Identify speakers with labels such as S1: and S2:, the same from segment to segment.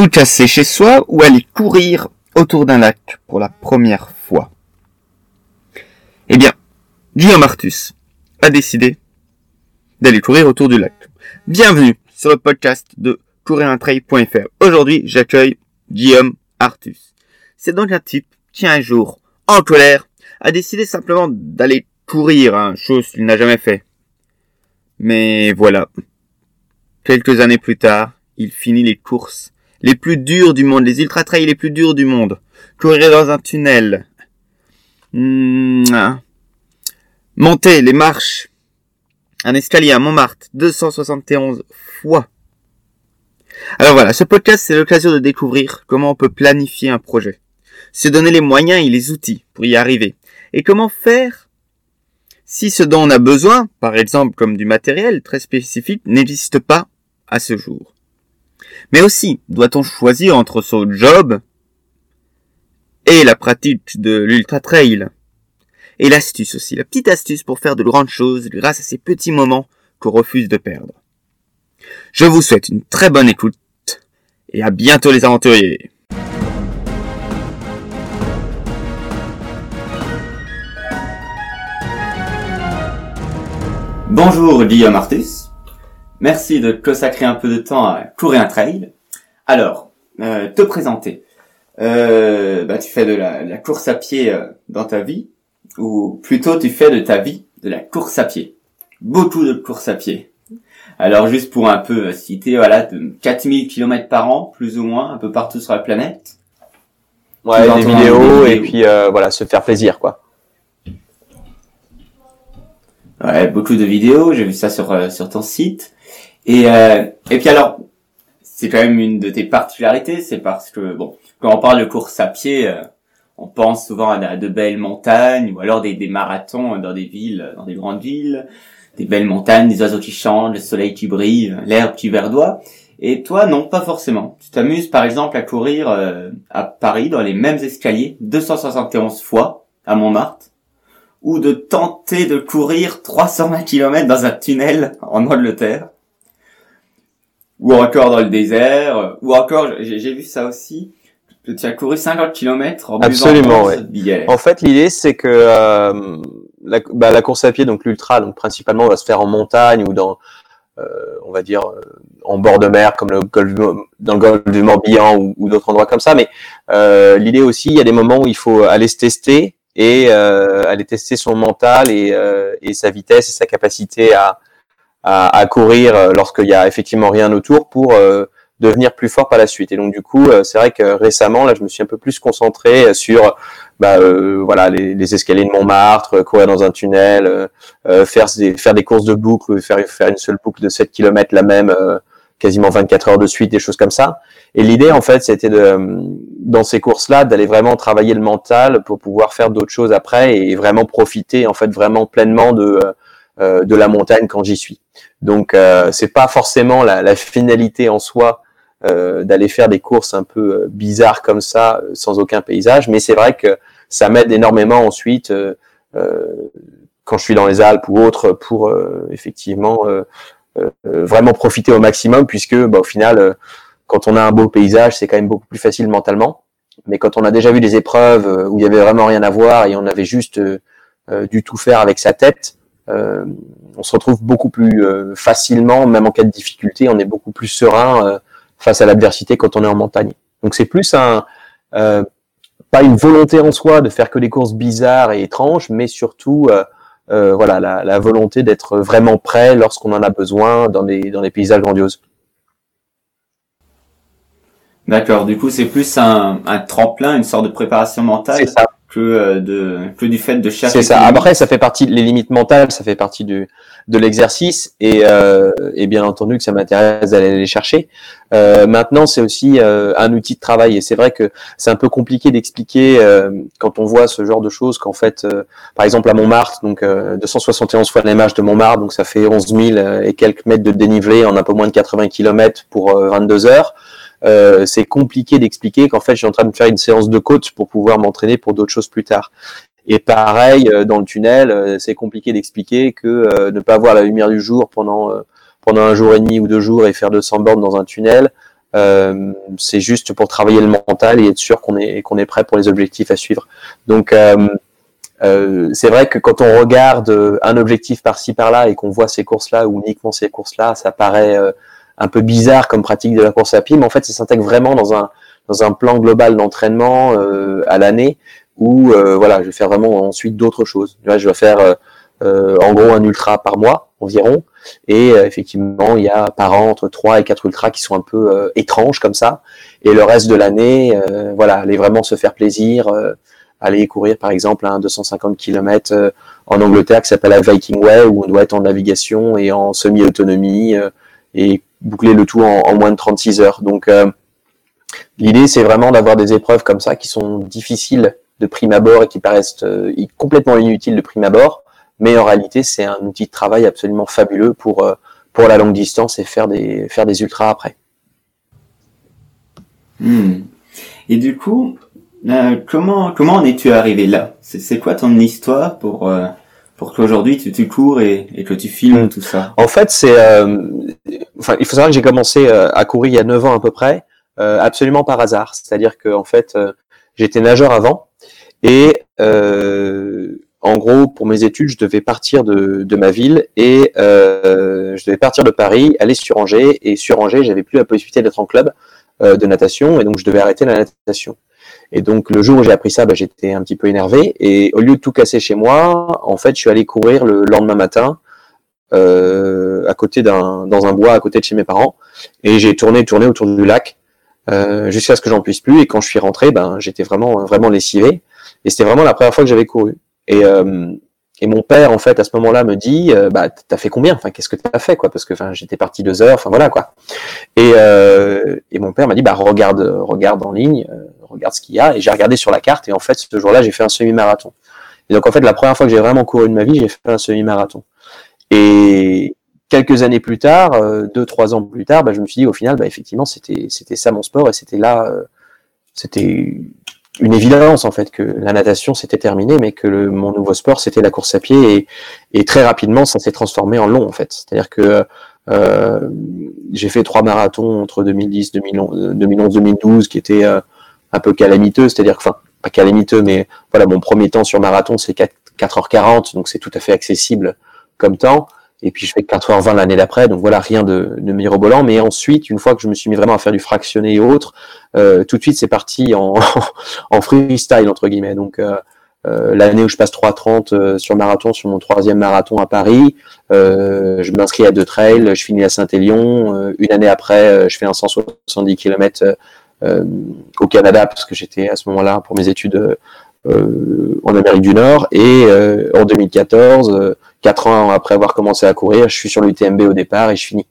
S1: tout casser chez soi ou aller courir autour d'un lac pour la première fois Eh bien, Guillaume Artus a décidé d'aller courir autour du lac. Bienvenue sur le podcast de couriruntrail.fr. Aujourd'hui, j'accueille Guillaume Artus. C'est donc un type qui un jour, en colère, a décidé simplement d'aller courir, hein, chose qu'il n'a jamais fait. Mais voilà. Quelques années plus tard, il finit les courses les plus dures du monde, les ultra trails les plus durs du monde. Courir dans un tunnel. Mmh. Monter les marches. Un escalier à Montmartre 271 fois. Alors voilà, ce podcast c'est l'occasion de découvrir comment on peut planifier un projet. Se donner les moyens et les outils pour y arriver. Et comment faire si ce dont on a besoin, par exemple comme du matériel très spécifique, n'existe pas à ce jour. Mais aussi, doit-on choisir entre son job et la pratique de l'ultra trail? Et l'astuce aussi, la petite astuce pour faire de grandes choses grâce à ces petits moments qu'on refuse de perdre. Je vous souhaite une très bonne écoute et à bientôt les aventuriers. Bonjour Guillaume Artus. Merci de consacrer un peu de temps à courir un trail. Alors, euh, te présenter. Euh, bah, tu fais de la, course à pied euh, dans ta vie, ou plutôt tu fais de ta vie de la course à pied. Beaucoup de course à pied. Alors juste pour un peu citer, voilà, de 4000 km par an, plus ou moins, un peu partout sur la planète.
S2: Ouais, des vidéos, et puis voilà, se faire plaisir, quoi.
S1: Ouais, beaucoup de vidéos, j'ai vu ça sur, sur ton site. Et, euh, et puis alors, c'est quand même une de tes particularités, c'est parce que, bon, quand on parle de course à pied, euh, on pense souvent à, de belles montagnes, ou alors des, des marathons dans des villes, dans des grandes villes, des belles montagnes, des oiseaux qui chantent, le soleil qui brille, l'herbe qui verdoie. Et toi, non, pas forcément. Tu t'amuses par exemple à courir euh, à Paris dans les mêmes escaliers 271 fois à Montmartre, ou de tenter de courir 320 km dans un tunnel en Angleterre ou encore dans le désert, ou encore, j'ai vu ça aussi, tu as couru 50 km en
S2: Absolument, ouais. En fait, l'idée, c'est que euh, la, bah, la, course à pied, donc l'ultra, donc principalement, va se faire en montagne ou dans, euh, on va dire, euh, en bord de mer, comme le golfe, dans le golfe du Morbihan ou, ou d'autres endroits comme ça. Mais euh, l'idée aussi, il y a des moments où il faut aller se tester et euh, aller tester son mental et, et sa vitesse et sa capacité à à, à courir euh, lorsqu'il y a effectivement rien autour pour euh, devenir plus fort par la suite. Et donc du coup, euh, c'est vrai que récemment, là, je me suis un peu plus concentré sur bah, voilà les, les, escaliers de Montmartre, courir dans un tunnel, faire des faire des courses de boucle, faire faire une seule boucle de 7 km la même quasiment 24 heures de suite, des choses comme ça. Et l'idée, en fait, c'était de, dans ces courses-là, d'aller vraiment travailler le mental pour pouvoir faire d'autres choses après et vraiment profiter, en fait, vraiment pleinement de, euh, de la montagne quand j'y suis. Donc euh, c'est pas forcément la, finalité en soi euh, d'aller faire des courses un peu bizarres comme ça sans aucun paysage, mais c'est vrai que ça m'aide énormément ensuite quand je suis dans les Alpes ou autres pour effectivement vraiment profiter au maximum puisque bah, au final quand on a un beau paysage c'est quand même beaucoup plus facile mentalement. Mais quand on a déjà vu des épreuves où il y avait vraiment rien à voir et on avait juste du tout faire avec sa tête euh, on se retrouve beaucoup plus euh, facilement, même en cas de difficulté, on est beaucoup plus serein euh, face à l'adversité quand on est en montagne. Donc c'est plus un pas une volonté en soi de faire que des courses bizarres et étranges, mais surtout voilà la, volonté d'être vraiment prêt lorsqu'on en a besoin dans des dans des paysages grandioses.
S1: D'accord. Du coup, c'est plus un, un, tremplin, une sorte de préparation mentale.
S2: C'est ça
S1: que euh, de que du fait de chercher.
S2: C'est ça. Après, ça fait partie les limites mentales, ça fait partie du de l'exercice et euh, et bien entendu que ça m'intéresse d'aller les chercher. Euh, maintenant, c'est aussi euh, un outil de travail et c'est vrai que c'est un peu compliqué d'expliquer euh, quand on voit ce genre de choses qu'en fait, par exemple à Montmartre, donc 271 fois l'image de Montmartre, donc ça fait 11 000 et quelques mètres de dénivelé en un peu moins de 80 km pour 22 heures. Euh, c'est compliqué d'expliquer qu'en fait, je suis en train de faire une séance de coach pour pouvoir m'entraîner pour d'autres choses plus tard. Et pareil, euh, dans le tunnel, euh, c'est compliqué d'expliquer que ne pas voir la lumière du jour pendant pendant un jour et demi ou deux jours et faire 200 bornes dans un tunnel, Euh, c'est juste pour travailler le mental et être sûr qu'on est qu'on est prêt pour les objectifs à suivre. Donc euh, euh, c'est vrai que quand on regarde un objectif par-ci par-là et qu'on voit ces courses-là ou uniquement ces courses-là, ça paraît un peu bizarre comme pratique de la course à pied, mais en fait ça s'intègre vraiment dans un dans un plan global d'entraînement à l'année où voilà je vais faire vraiment ensuite d'autres choses. je vais faire en gros un ultra par mois environ et euh, effectivement, il y a par an entre 3 et 4 ultras qui sont un peu euh, étranges comme ça. Et le reste de l'année, euh, voilà, aller vraiment se faire plaisir, aller courir par exemple un 250 km en Angleterre qui s'appelle la Viking Way où on doit être en navigation et en semi-autonomie et boucler le tout en, moins de 36 heures. Donc l'idée c'est vraiment d'avoir des épreuves comme ça qui sont difficiles de prime abord et qui paraissent complètement inutiles de prime abord, mais en réalité c'est un outil de travail absolument fabuleux pour euh, pour la longue distance et faire des faire des ultras après.
S1: Hmm. Et du coup, euh, comment comment en es-tu arrivé là? C'est quoi ton histoire pour euh, pour qu'aujourd'hui tu, tu cours et, et, que tu filmes hmm. tout ça
S2: En fait, c'est enfin il faut savoir que j'ai commencé à courir il y a 9 ans à peu près, absolument par hasard. C'est-à-dire que en fait j'étais nageur avant et en gros, pour mes études, je devais partir de, de ma ville et euh, je devais partir de Paris, aller sur Angers. Et sur Angers, j'avais plus la possibilité d'être en club euh, de natation et donc je devais arrêter la natation. Et donc le jour où j'ai appris ça, bah, j'étais un petit peu énervé. Et au lieu de tout casser chez moi, en fait, je suis allé courir le lendemain matin euh, à côté d'un dans un bois à côté de chez mes parents. Et j'ai tourné, tourné autour du lac euh, jusqu'à ce que j'en puisse plus. Et quand je suis rentré, ben j'étais vraiment vraiment lessivé. Et c'était vraiment la première fois que j'avais couru. Et, euh, et mon père, en fait, à ce moment-là, me dit, euh, bah, t'as fait combien? Enfin, qu'est-ce que t'as fait, quoi? Parce que, enfin, j'étais parti deux heures. Enfin, voilà, quoi. Et, euh, et mon père m'a dit, bah, regarde, regarde en ligne, euh, regarde ce qu'il y a. Et j'ai regardé sur la carte. Et en fait, ce jour-là, j'ai fait un semi-marathon. Et donc, en fait, la première fois que j'ai vraiment couru de ma vie, j'ai fait un semi-marathon. Et quelques années plus tard, euh, deux, trois ans plus tard, bah, je me suis dit, au final, bah, effectivement, c'était, ça mon sport, et c'était là, c'était une évidence en fait que la natation c'était terminé, mais que mon nouveau sport c'était la course à pied et, très rapidement ça s'est transformé en long en fait. C'est-à-dire que euh, j'ai fait trois marathons entre 2010, 2011, 2012 qui étaient euh, un peu calamiteux, c'est-à-dire que enfin pas calamiteux, mais voilà mon premier temps sur marathon c'est 4, 4h40 donc c'est tout à fait accessible comme temps. Et puis je fais 4h20 l'année d'après, donc voilà, rien de, de mirobolant. Mais ensuite, une fois que je me suis mis vraiment à faire du fractionné et autres, euh, tout de suite c'est parti en, en freestyle entre guillemets. Donc euh, euh, l'année où je passe 3h30 euh, sur marathon, sur mon troisième marathon à Paris, euh, je m'inscris à deux trails, je finis à Saint-Élion. une année après, je fais un 170 km au Canada parce que j'étais à ce moment-là pour mes études en Amérique du Nord. Et en 2014 Quatre ans après avoir commencé à courir, je suis sur l'UTMB au départ et je finis.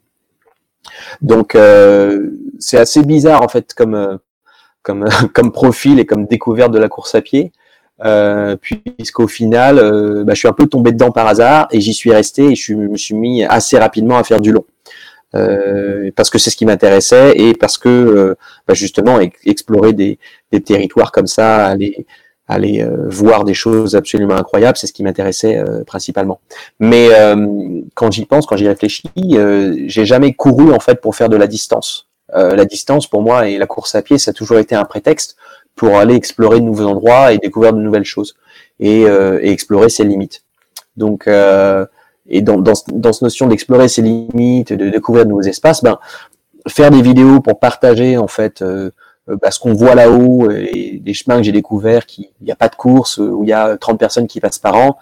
S2: Donc euh, c'est assez bizarre en fait comme euh, comme comme profil et comme découverte de la course à pied, euh, puisqu'au final, euh, bah, je suis un peu tombé dedans par hasard et j'y suis resté et je me suis mis assez rapidement à faire du long. Euh, parce que c'est ce qui m'intéressait et parce que bah, justement explorer des, des, territoires comme ça, aller aller euh, voir des choses absolument incroyables, c'est ce qui m'intéressait euh, principalement. Mais euh, quand j'y pense, quand j'y réfléchis, j'ai jamais couru en fait pour faire de la distance. la distance pour moi et la course à pied, ça a toujours été un prétexte pour aller explorer de nouveaux endroits et découvrir de nouvelles choses et, et explorer ses limites. Donc et dans, dans, dans cette notion d'explorer ses limites, de découvrir de nouveaux espaces, ben faire des vidéos pour partager en fait euh, bah, ce qu'on voit là-haut et des chemins que j'ai découverts, qui il n'y a pas de course, euh, où il y a 30 personnes qui passent par an,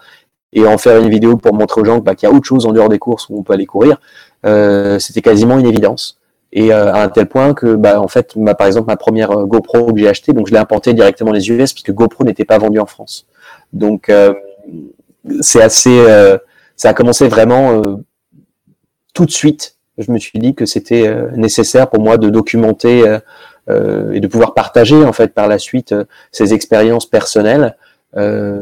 S2: et en faire une vidéo pour montrer aux gens bah, qu'il y a autre chose en dehors des courses où on peut aller courir, euh, c'était quasiment une évidence. Et euh, à un tel point que, bah, en fait, ma, par exemple, ma première GoPro que j'ai achetée, donc je l'ai importée directement les US puisque GoPro n'était pas vendu en France. Donc c'est assez, ça a commencé vraiment tout de suite. Je me suis dit que c'était nécessaire pour moi de documenter euh, et de pouvoir partager en fait par la suite euh, ces expériences personnelles euh,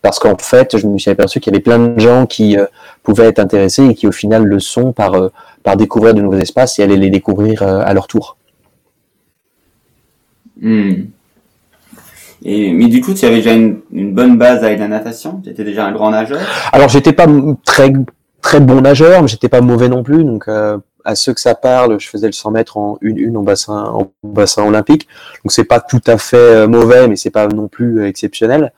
S2: parce qu'en fait, je me suis aperçu qu'il y avait plein de gens qui pouvaient être intéressés et qui au final le sont par, par découvrir de nouveaux espaces et aller les découvrir à leur tour.
S1: Hmm. Et, mais du coup, tu avais déjà une, bonne base avec la natation? Tu étais déjà un grand nageur?
S2: Alors, j'étais pas très très bon nageur, mais j'étais pas mauvais non plus. Donc, à ceux que ça parle, je faisais le 100 mètres en une une en bassin en bassin olympique. Donc c'est pas tout à fait euh, mauvais, mais c'est pas non plus exceptionnel.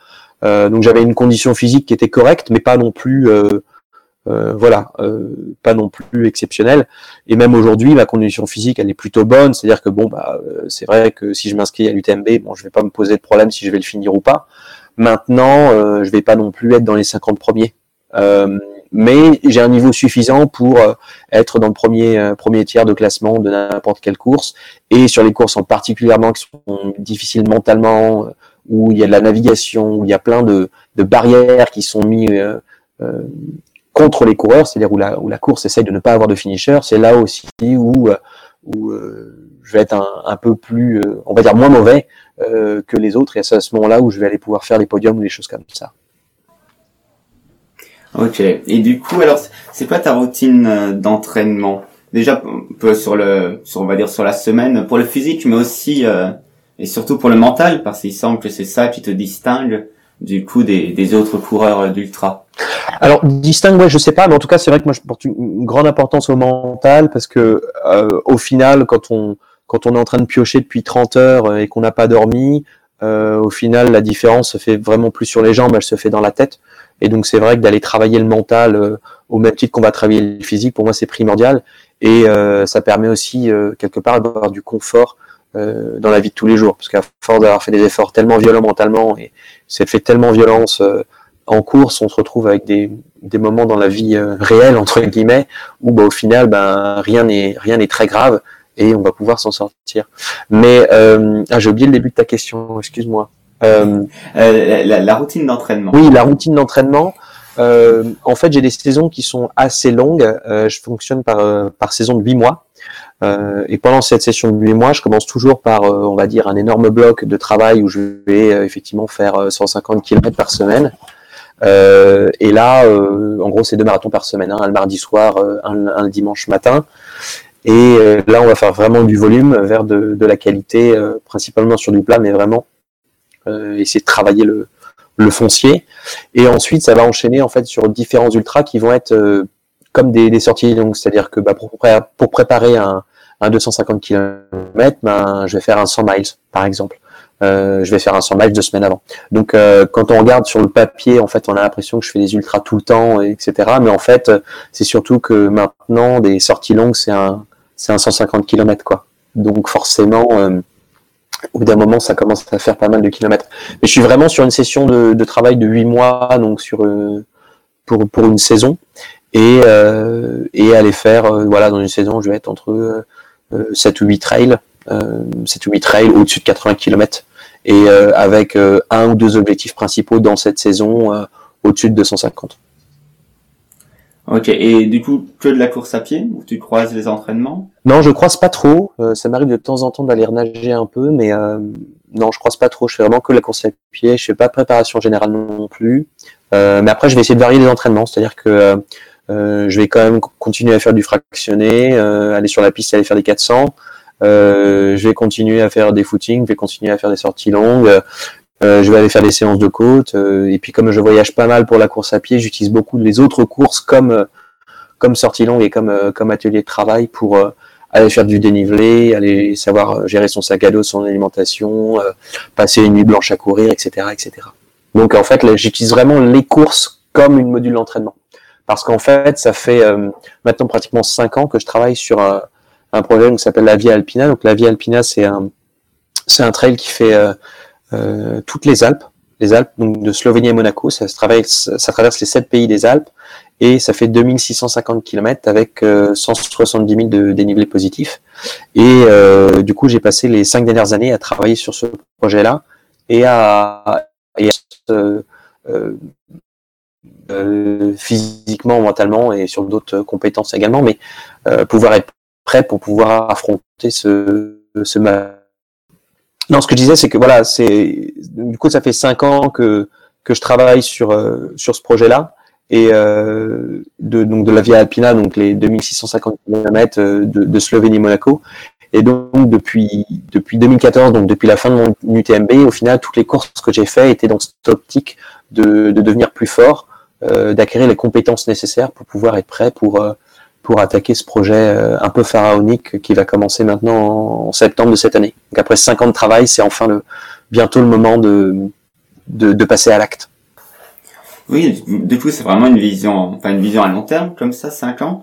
S2: Euh, donc j'avais une condition physique qui était correcte, mais pas non plus euh, euh, voilà, pas non plus exceptionnelle. Et même aujourd'hui, ma condition physique, elle est plutôt bonne. C'est-à-dire que bon, bah, c'est vrai que si je m'inscris à l'UTMB, bon, je vais pas me poser de problème si je vais le finir ou pas. Maintenant, euh, je vais pas non plus être dans les 50 premiers. Euh, mais j'ai un niveau suffisant pour euh, être dans le premier euh, premier tiers de classement de n'importe quelle course et sur les courses en particulièrement qui sont difficiles mentalement où il y a de la navigation où il y a plein de, de barrières qui sont mises contre les coureurs c'est-à-dire où la, où la course essaye de ne pas avoir de finisher c'est là aussi où où je vais être un, peu plus on va dire moins mauvais que les autres et c'est à ce moment-là où je vais aller pouvoir faire les podiums ou des choses comme ça.
S1: Ok. Et du coup, alors, c'est quoi ta routine euh, d'entraînement? Déjà, un peu sur le, sur, on va dire sur la semaine, pour le physique, mais aussi euh, et surtout pour le mental, parce qu'il semble que c'est ça qui te distingue du coup des, des autres coureurs d'ultra.
S2: Alors distingue, ouais, je sais pas, mais en tout cas, c'est vrai que moi je porte une, grande importance au mental parce que euh, au final, quand on quand on est en train de piocher depuis 30 heures et qu'on n'a pas dormi, euh, au final, la différence se fait vraiment plus sur les jambes, elle se fait dans la tête. Et donc c'est vrai que d'aller travailler le mental euh, au même titre qu'on va travailler le physique, pour moi c'est primordial. Et euh, ça permet aussi euh, quelque part d'avoir du confort dans la vie de tous les jours. Parce qu'à force d'avoir fait des efforts tellement violents mentalement et c'est fait tellement violence en course, on se retrouve avec des, des moments dans la vie réelle entre guillemets où bah, au final ben rien n'est rien n'est très grave et on va pouvoir s'en sortir. Mais ah, j'ai oublié le début de ta question, excuse-moi.
S1: Euh, euh, la, la, routine d'entraînement.
S2: Oui, la routine d'entraînement. Euh, en fait, j'ai des saisons qui sont assez longues. Euh, je fonctionne par, euh, par saison de 8 mois. Euh, et pendant cette session de 8 mois, je commence toujours par, on va dire, un énorme bloc de travail où je vais effectivement faire 150 km par semaine. et là, en gros, c'est deux marathons par semaine, hein, un le mardi soir, un, le dimanche matin. Et là, on va faire vraiment du volume vers de, la qualité, principalement sur du plat, mais vraiment euh, essayer de travailler le, le foncier. Et ensuite, ça va enchaîner en fait sur différents ultras qui vont être euh, comme des, sorties longues. C'est-à-dire que bah, pour, préparer un, un 250 km, ben, je vais faire un 100 miles, par exemple. Euh, je vais faire un 100 miles deux semaines avant. Donc, euh, quand on regarde sur le papier, en fait, on a l'impression que je fais des ultras tout le temps, etc. Mais en fait, c'est surtout que maintenant, des sorties longues, c'est un, c'est un 150 km, quoi. Donc, forcément, euh, au bout d'un moment, ça commence à faire pas mal de kilomètres. Mais je suis vraiment sur une session de, travail de 8 mois, donc sur pour, pour une saison, et, euh, et aller faire, euh, voilà, dans une saison, je vais être entre 7 ou 8 trails, 7 ou 8 trails au-dessus de 80 km, et avec un ou deux objectifs principaux dans cette saison au-dessus de 250.
S1: Ok, et du coup, que de la course à pied ou tu croises les entraînements?
S2: Non, je croise pas trop. Euh, ça m'arrive de temps en temps d'aller nager un peu, mais euh, non, je croise pas trop. Je fais vraiment que la course à pied. Je fais pas de préparation générale non plus. Euh, mais après, je vais essayer de varier les entraînements, c'est-à-dire que je vais quand même continuer à faire du fractionné, aller sur la piste, aller faire des 400. je vais continuer à faire des footings, je vais continuer à faire des sorties longues. Euh, je vais aller faire des séances de côte. Euh, et puis comme je voyage pas mal pour la course à pied, j'utilise beaucoup les autres courses comme euh, comme sortie longue et comme comme atelier de travail pour aller faire du dénivelé, aller savoir gérer son sac à dos, son alimentation, passer une nuit blanche à courir, etc., etc. Donc en fait, j'utilise vraiment les courses comme une module d'entraînement. Parce qu'en fait, ça fait maintenant pratiquement cinq ans que je travaille sur un, un projet qui s'appelle la Via Alpina. Donc la Via Alpina, c'est un c'est un trail qui fait euh, toutes les Alpes, les Alpes donc de Slovénie et Monaco. Ça, traverse, ça traverse les sept pays des Alpes et ça fait 2650 km avec 170 euh, 000 de dénivelé positif. Et euh, du coup, j'ai passé les cinq dernières années à travailler sur ce projet-là et à, et euh, euh, physiquement, mentalement et sur d'autres compétences également, mais pouvoir être prêt pour pouvoir affronter ce, ce non, ce que je disais, c'est que voilà, c'est du coup, ça fait cinq ans que que je travaille sur euh, sur ce projet-là et euh, de donc de la Via Alpina, donc les 2650 km euh, de, de Slovénie-Monaco. Et donc depuis depuis 2014, donc depuis la fin de mon UTMB, au final, toutes les courses que j'ai fait étaient dans cette optique de, de devenir plus fort, euh, d'acquérir les compétences nécessaires pour pouvoir être prêt pour pour attaquer ce projet un peu pharaonique qui va commencer maintenant en, septembre de cette année. Donc après cinq ans de travail, c'est enfin le, bientôt le moment de, de, de passer à l'acte.
S1: Oui, du coup, c'est vraiment une vision, enfin une vision à long terme, comme ça, cinq ans.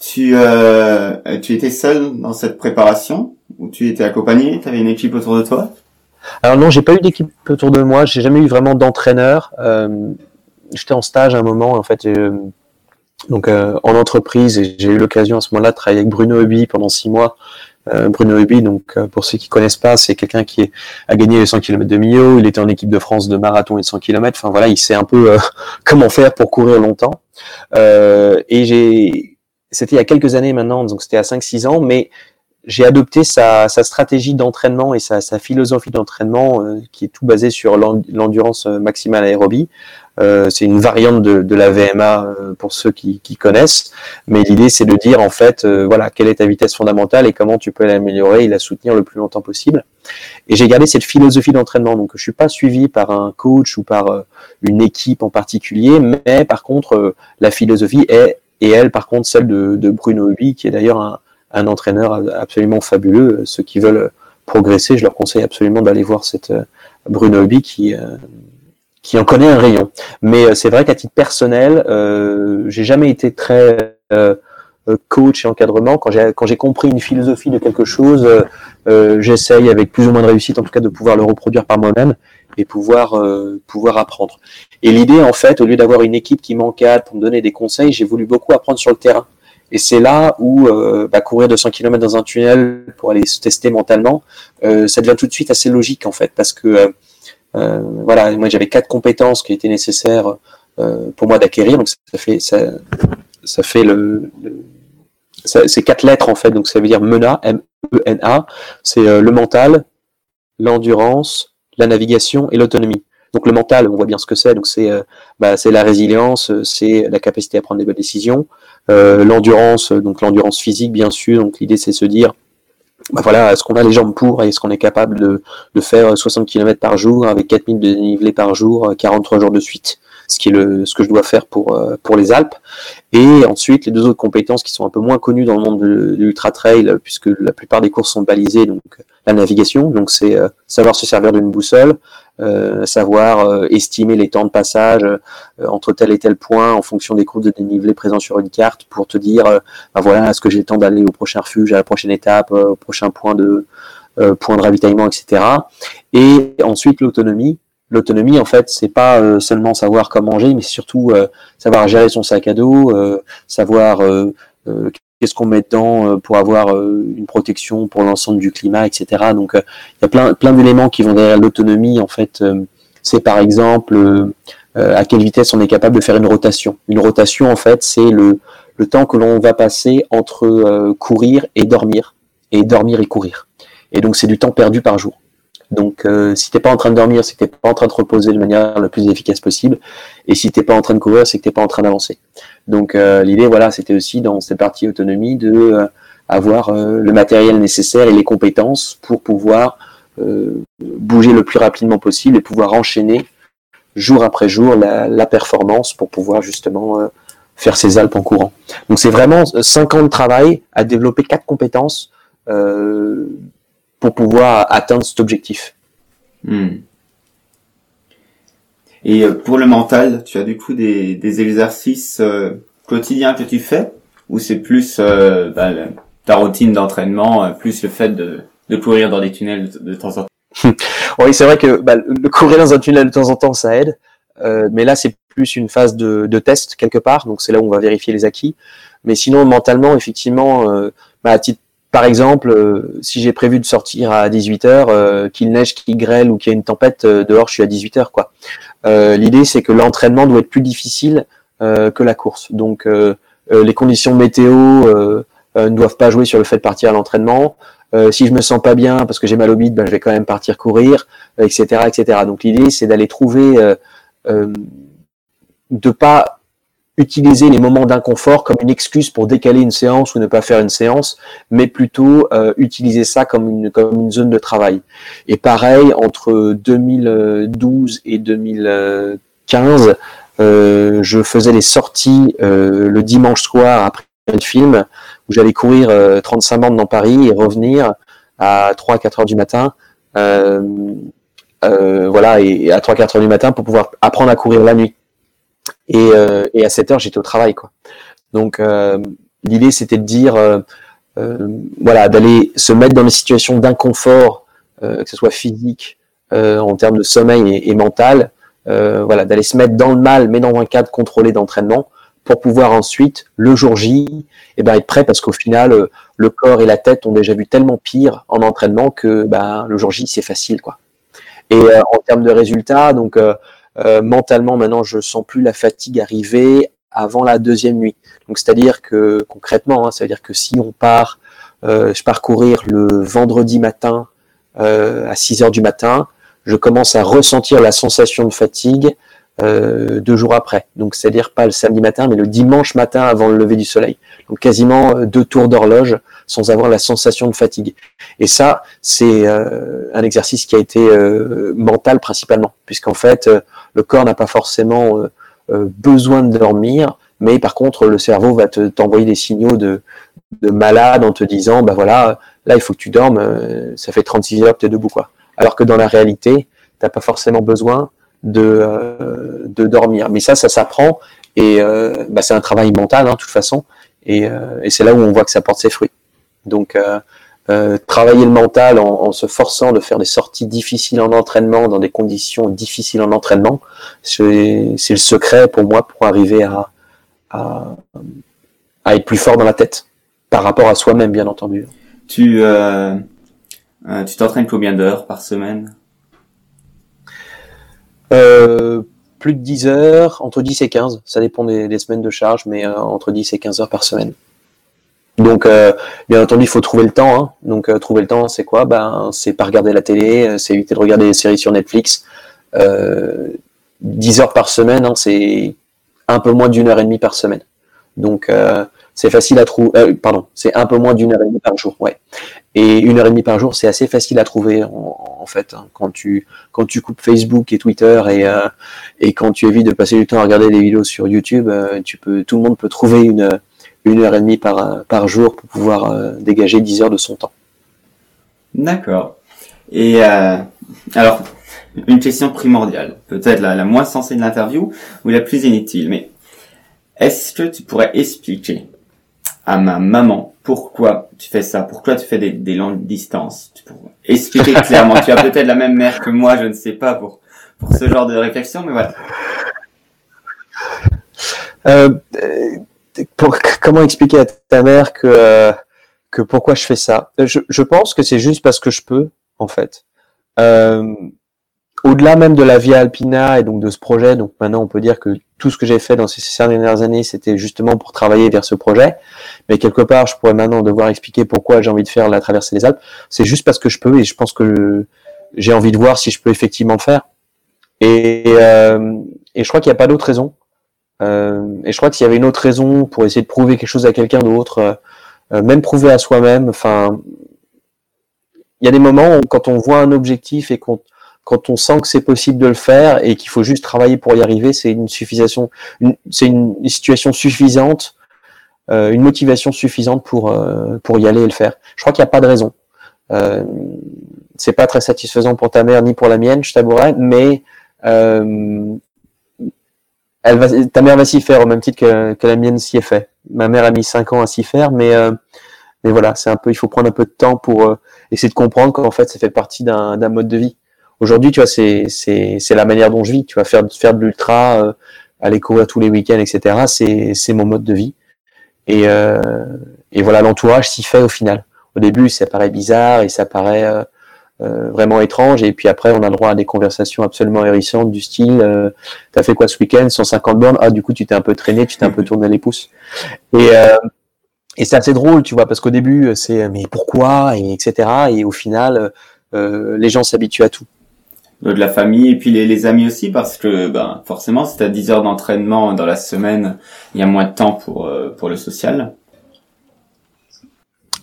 S1: Tu, euh, tu étais seul dans cette préparation ou tu étais accompagné? Tu avais une équipe autour de toi?
S2: Alors non, j'ai pas eu d'équipe autour de moi. J'ai jamais eu vraiment d'entraîneur. Euh, J'étais en stage à un moment, en fait, euh, donc euh, en entreprise, et j'ai eu l'occasion à ce moment-là de travailler avec Bruno Hubby pendant six mois euh, Bruno Hubi, donc pour ceux qui connaissent pas, c'est quelqu'un qui a gagné les 100 km de Millau, il était en équipe de France de marathon et de 100 km. Enfin voilà, il sait un peu comment faire pour courir longtemps. et j'ai, c'était il y a quelques années maintenant, donc c'était à 5-6 ans, mais j'ai adopté sa, stratégie d'entraînement et sa, sa philosophie d'entraînement qui est tout basé sur l'endurance maximale aérobie. Euh, c'est une variante de, de la VMA euh, pour ceux qui, qui connaissent, mais l'idée c'est de dire en fait, euh, voilà, quelle est ta vitesse fondamentale et comment tu peux l'améliorer et la soutenir le plus longtemps possible. Et j'ai gardé cette philosophie d'entraînement, donc je suis pas suivi par un coach ou par une équipe en particulier, mais par contre la philosophie est et elle par contre celle de, de Bruno Hubi, qui est d'ailleurs un, un entraîneur absolument fabuleux. Ceux qui veulent progresser, je leur conseille absolument d'aller voir cette Bruno Hubi qui qui en connaît un rayon. Mais euh, c'est vrai qu'à titre personnel, euh, j'ai jamais été très euh, euh, coach et encadrement. Quand j'ai quand j'ai compris une philosophie de quelque chose, euh, j'essaye avec plus ou moins de réussite, en tout cas, de pouvoir le reproduire par moi-même et pouvoir pouvoir apprendre. Et l'idée, en fait, au lieu d'avoir une équipe qui m'encadre pour me donner des conseils, j'ai voulu beaucoup apprendre sur le terrain. Et c'est là où bah, courir 200 km dans un tunnel pour aller se tester mentalement, ça devient tout de suite assez logique en fait, parce que euh, voilà, moi j'avais quatre compétences qui étaient nécessaires euh, pour moi d'acquérir, donc ça fait ça, ça fait le, c'est quatre lettres en fait, donc ça veut dire MENA, M-E-N-A, c'est euh, le mental, l'endurance, la navigation et l'autonomie. Donc le mental, on voit bien ce que c'est, donc c'est bah, c'est la résilience, c'est la capacité à prendre des bonnes décisions. Euh, l'endurance, donc l'endurance physique bien sûr, donc l'idée c'est se dire bah voilà, est-ce qu'on a les jambes pour et est-ce qu'on est capable de, de, faire 60 km par jour avec 4000 de dénivelé par jour, 43 jours de suite, ce qui est le, ce que je dois faire pour, euh, pour les Alpes. Et ensuite, les deux autres compétences qui sont un peu moins connues dans le monde de, l'ultra trail, puisque la plupart des courses sont balisées, donc la navigation, donc c'est euh, savoir se servir d'une boussole, euh, savoir euh, estimer les temps de passage euh, entre tel et tel point en fonction des courbes de dénivelé présents sur une carte pour te dire bah voilà est-ce que j'ai le temps d'aller au prochain refuge à la prochaine étape au prochain point de point de ravitaillement etc et ensuite l'autonomie. L'autonomie en fait c'est pas seulement savoir comment manger mais surtout savoir gérer son sac à dos savoir qu'est-ce qu'on met dedans pour avoir une protection pour l'ensemble du climat, etc. Donc il y a plein, plein d'éléments qui vont derrière l'autonomie. En fait, c'est par exemple à quelle vitesse on est capable de faire une rotation. Une rotation, en fait, c'est le temps que l'on va passer entre courir et dormir, et dormir et courir. Et donc c'est du temps perdu par jour. Donc, euh, si t'es pas en train de dormir, c'est que t'es pas en train de reposer de manière la plus efficace possible. Et si t'es pas en train de courir, c'est que t'es pas en train d'avancer. Donc, euh, l'idée, voilà, c'était aussi dans cette partie autonomie de euh, avoir euh, le matériel nécessaire et les compétences pour pouvoir bouger le plus rapidement possible et pouvoir enchaîner jour après jour la, performance pour pouvoir justement faire ses Alpes en courant. Donc, c'est vraiment cinq ans de travail à développer quatre compétences. Pour pouvoir atteindre cet objectif.
S1: Hmm. Et euh, pour le mental, tu as du coup des, des exercices euh, quotidiens que tu fais? Ou c'est plus euh, bah, ta routine d'entraînement, plus le fait de, de courir dans des tunnels de, temps en temps?
S2: Oui, c'est vrai que bah, le courir dans un tunnel de temps en temps, ça aide. mais là, c'est plus une phase de, de, test quelque part, donc c'est là où on va vérifier les acquis. Mais sinon, mentalement, effectivement, bah, à titre par exemple, euh, si j'ai prévu de sortir à 18h, euh, qu'il neige, qu'il grêle ou qu'il y a une tempête euh, dehors, je suis à 18h. quoi. L'idée, c'est que l'entraînement doit être plus difficile que la course. Donc, les conditions météo ne doivent pas jouer sur le fait de partir à l'entraînement. si je me sens pas bien parce que j'ai mal au bide, ben, je vais quand même partir courir, etc., etc. Donc, l'idée, c'est d'aller trouver, de pas utiliser les moments d'inconfort comme une excuse pour décaler une séance ou ne pas faire une séance, mais plutôt euh, utiliser ça comme une, comme une zone de travail. Et pareil, entre 2012 et 2015, euh, je faisais les sorties euh, le dimanche soir après de film où j'allais courir 35 bandes dans Paris et revenir à 3 4 heures du matin. voilà, et, à 3 4 heures du matin pour pouvoir apprendre à courir la nuit. Et, et à 7 heures, j'étais au travail, quoi. Donc, l'idée, c'était de dire, voilà, d'aller se mettre dans des situations d'inconfort, que ce soit physique, en termes de sommeil et, et mental, euh, voilà, d'aller se mettre dans le mal, mais dans un cadre contrôlé d'entraînement, pour pouvoir ensuite, le jour J, eh ben, être prêt, parce qu'au final, euh, le corps et la tête ont déjà vu tellement pire en entraînement que ben, le jour J, c'est facile. quoi. Et euh, en termes de résultats, donc mentalement, maintenant, je sens plus la fatigue arriver avant la deuxième nuit. Donc, c'est-à-dire que concrètement, hein, c'est-à-dire que si on part, je pars courir le vendredi matin à 6 heures du matin, je commence à ressentir la sensation de fatigue euh, deux jours après. Donc c'est-à-dire pas le samedi matin, mais le dimanche matin avant le lever du soleil. Donc quasiment euh, deux tours d'horloge sans avoir la sensation de fatigue. Et ça, c'est euh, un exercice qui a été euh, mental principalement, puisqu'en fait, le corps n'a pas forcément besoin de dormir, mais par contre, le cerveau va te t'envoyer des signaux de, de malade en te disant, bah voilà, là il faut que tu dormes, ça fait 36 heures que tu es debout quoi alors que dans la réalité, t'as pas forcément besoin de, euh, de dormir. Mais ça, ça s'apprend et euh, bah, c'est un travail mental, hein, de toute façon, et, euh, et c'est là où on voit que ça porte ses fruits. Donc, travailler le mental en, se forçant de faire des sorties difficiles en entraînement, dans des conditions difficiles en entraînement, c'est le secret pour moi pour arriver à, à, à, être plus fort dans la tête, par rapport à soi-même, bien entendu.
S1: Tu, euh, euh, tu t'entraînes combien d'heures par semaine?
S2: Euh, Plus de 10 heures, entre 10 et 15. Ça dépend des, semaines de charge, mais euh, entre 10 et 15 heures par semaine. Donc, bien entendu, il faut trouver le temps. Hein. Donc, trouver le temps, c'est quoi? Ben, c'est pas regarder la télé, c'est éviter de regarder des séries sur Netflix. 10 heures par semaine, hein, c'est un peu moins d'une heure et demie par semaine. Donc, c'est facile à trouver. Euh, pardon, c'est un peu moins d'une heure et demie par jour, ouais. Et une heure et demie par jour, c'est assez facile à trouver en, fait hein. quand tu quand tu coupes Facebook et Twitter et euh, et quand tu évites de passer du temps à regarder des vidéos sur YouTube, euh, tu peux tout le monde peut trouver une une heure et demie par par jour pour pouvoir dégager 10 heures de son temps.
S1: D'accord. Et alors une question primordiale, peut-être la, la moins sensée de l'interview ou la plus inutile, mais est-ce que tu pourrais expliquer à ma maman pourquoi tu fais ça, pourquoi tu fais des, des longues distances? Tu pourrais expliquer clairement. tu as peut-être la même mère que moi, je ne sais pas pour pour ce genre de réflexion, mais voilà.
S2: Euh, comment expliquer à ta mère que euh, que pourquoi je fais ça? Je, je pense que c'est juste parce que je peux, en fait. Euh, au-delà même de la Via Alpina et donc de ce projet, donc maintenant on peut dire que tout ce que j'ai fait dans ces cinq dernières années, c'était justement pour travailler vers ce projet. Mais quelque part, je pourrais maintenant devoir expliquer pourquoi j'ai envie de faire la traversée des Alpes. C'est juste parce que je peux et je pense que j'ai envie de voir si je peux effectivement le faire. Et, euh, et je crois qu'il n'y a pas d'autre raison. Euh, et je crois que s'il y avait une autre raison pour essayer de prouver quelque chose à quelqu'un d'autre, euh, même prouver à soi-même, enfin, il y a des moments où quand on voit un objectif et qu'on quand on sent que c'est possible de le faire et qu'il faut juste travailler pour y arriver, c'est une suffisation, c'est une, situation suffisante, euh, une motivation suffisante pour euh, pour y aller et le faire. Je crois qu'il n'y a pas de raison. Euh, c'est pas très satisfaisant pour ta mère ni pour la mienne, je t'avouerai, mais euh, elle va, ta mère va s'y faire au même titre que, que la mienne s'y est fait. Ma mère a mis cinq ans à s'y faire, mais euh, mais voilà, c'est un peu, il faut prendre un peu de temps pour essayer de comprendre qu'en fait, ça fait partie d'un mode de vie. Aujourd'hui, tu vois, c'est c'est c'est la manière dont je vis. Tu vas faire faire de l'ultra, euh, aller courir tous les week-ends, etc. C'est c'est mon mode de vie. Et euh, et voilà, l'entourage s'y fait au final. Au début, ça paraît bizarre et ça paraît euh, euh, vraiment étrange. Et puis après, on a le droit à des conversations absolument hérissantes du style euh, T'as fait quoi ce week-end? 150 bornes? Ah, du coup, tu t'es un peu traîné, tu t'es un peu tourné les pouces. Et, euh, et c'est assez drôle, tu vois, parce qu'au début, c'est mais pourquoi et etc. Et au final, les gens s'habituent à tout
S1: de la famille et puis les, les amis aussi parce que ben forcément si tu as 10 heures d'entraînement dans la semaine, il y a moins de temps pour euh, pour le social.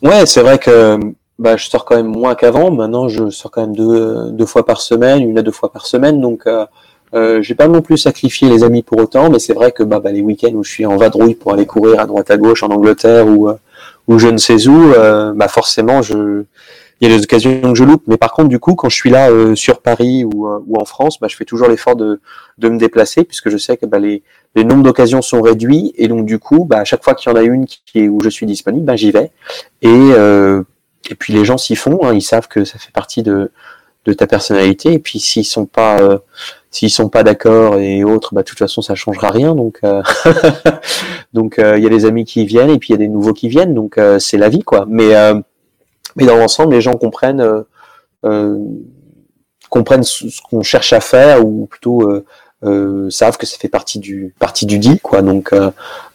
S2: Ouais, c'est vrai que bah, je sors quand même moins qu'avant. Maintenant, je sors quand même deux, deux fois par semaine, une à deux fois par semaine. Donc, euh, Euh, j'ai pas non plus sacrifié les amis pour autant, mais c'est vrai que bah, bah, les week-ends où je suis en vadrouille pour aller courir à droite à gauche en Angleterre ou, euh, ou je ne sais où, euh, bah forcément je il y a des occasions que je loupe. Mais par contre, du coup, quand je suis là euh, sur Paris ou, ou en France, bah, je fais toujours l'effort de, de me déplacer puisque je sais que bah, les, les nombres d'occasions sont réduits et donc du coup, bah, à chaque fois qu'il y en a une qui est où je suis disponible, bah, j'y vais. Et et puis les gens s'y font, hein, ils savent que ça fait partie de de ta personnalité. Et puis s'ils sont pas euh, s'ils sont pas d'accord et autres, bah de toute façon ça changera rien. Donc euh, donc euh, il y a des amis qui viennent et puis il y a des nouveaux qui viennent. Donc c'est la vie quoi. Mais mais dans l'ensemble, les gens comprennent comprennent ce qu'on cherche à faire ou plutôt euh, savent que ça fait partie du partie du deal quoi donc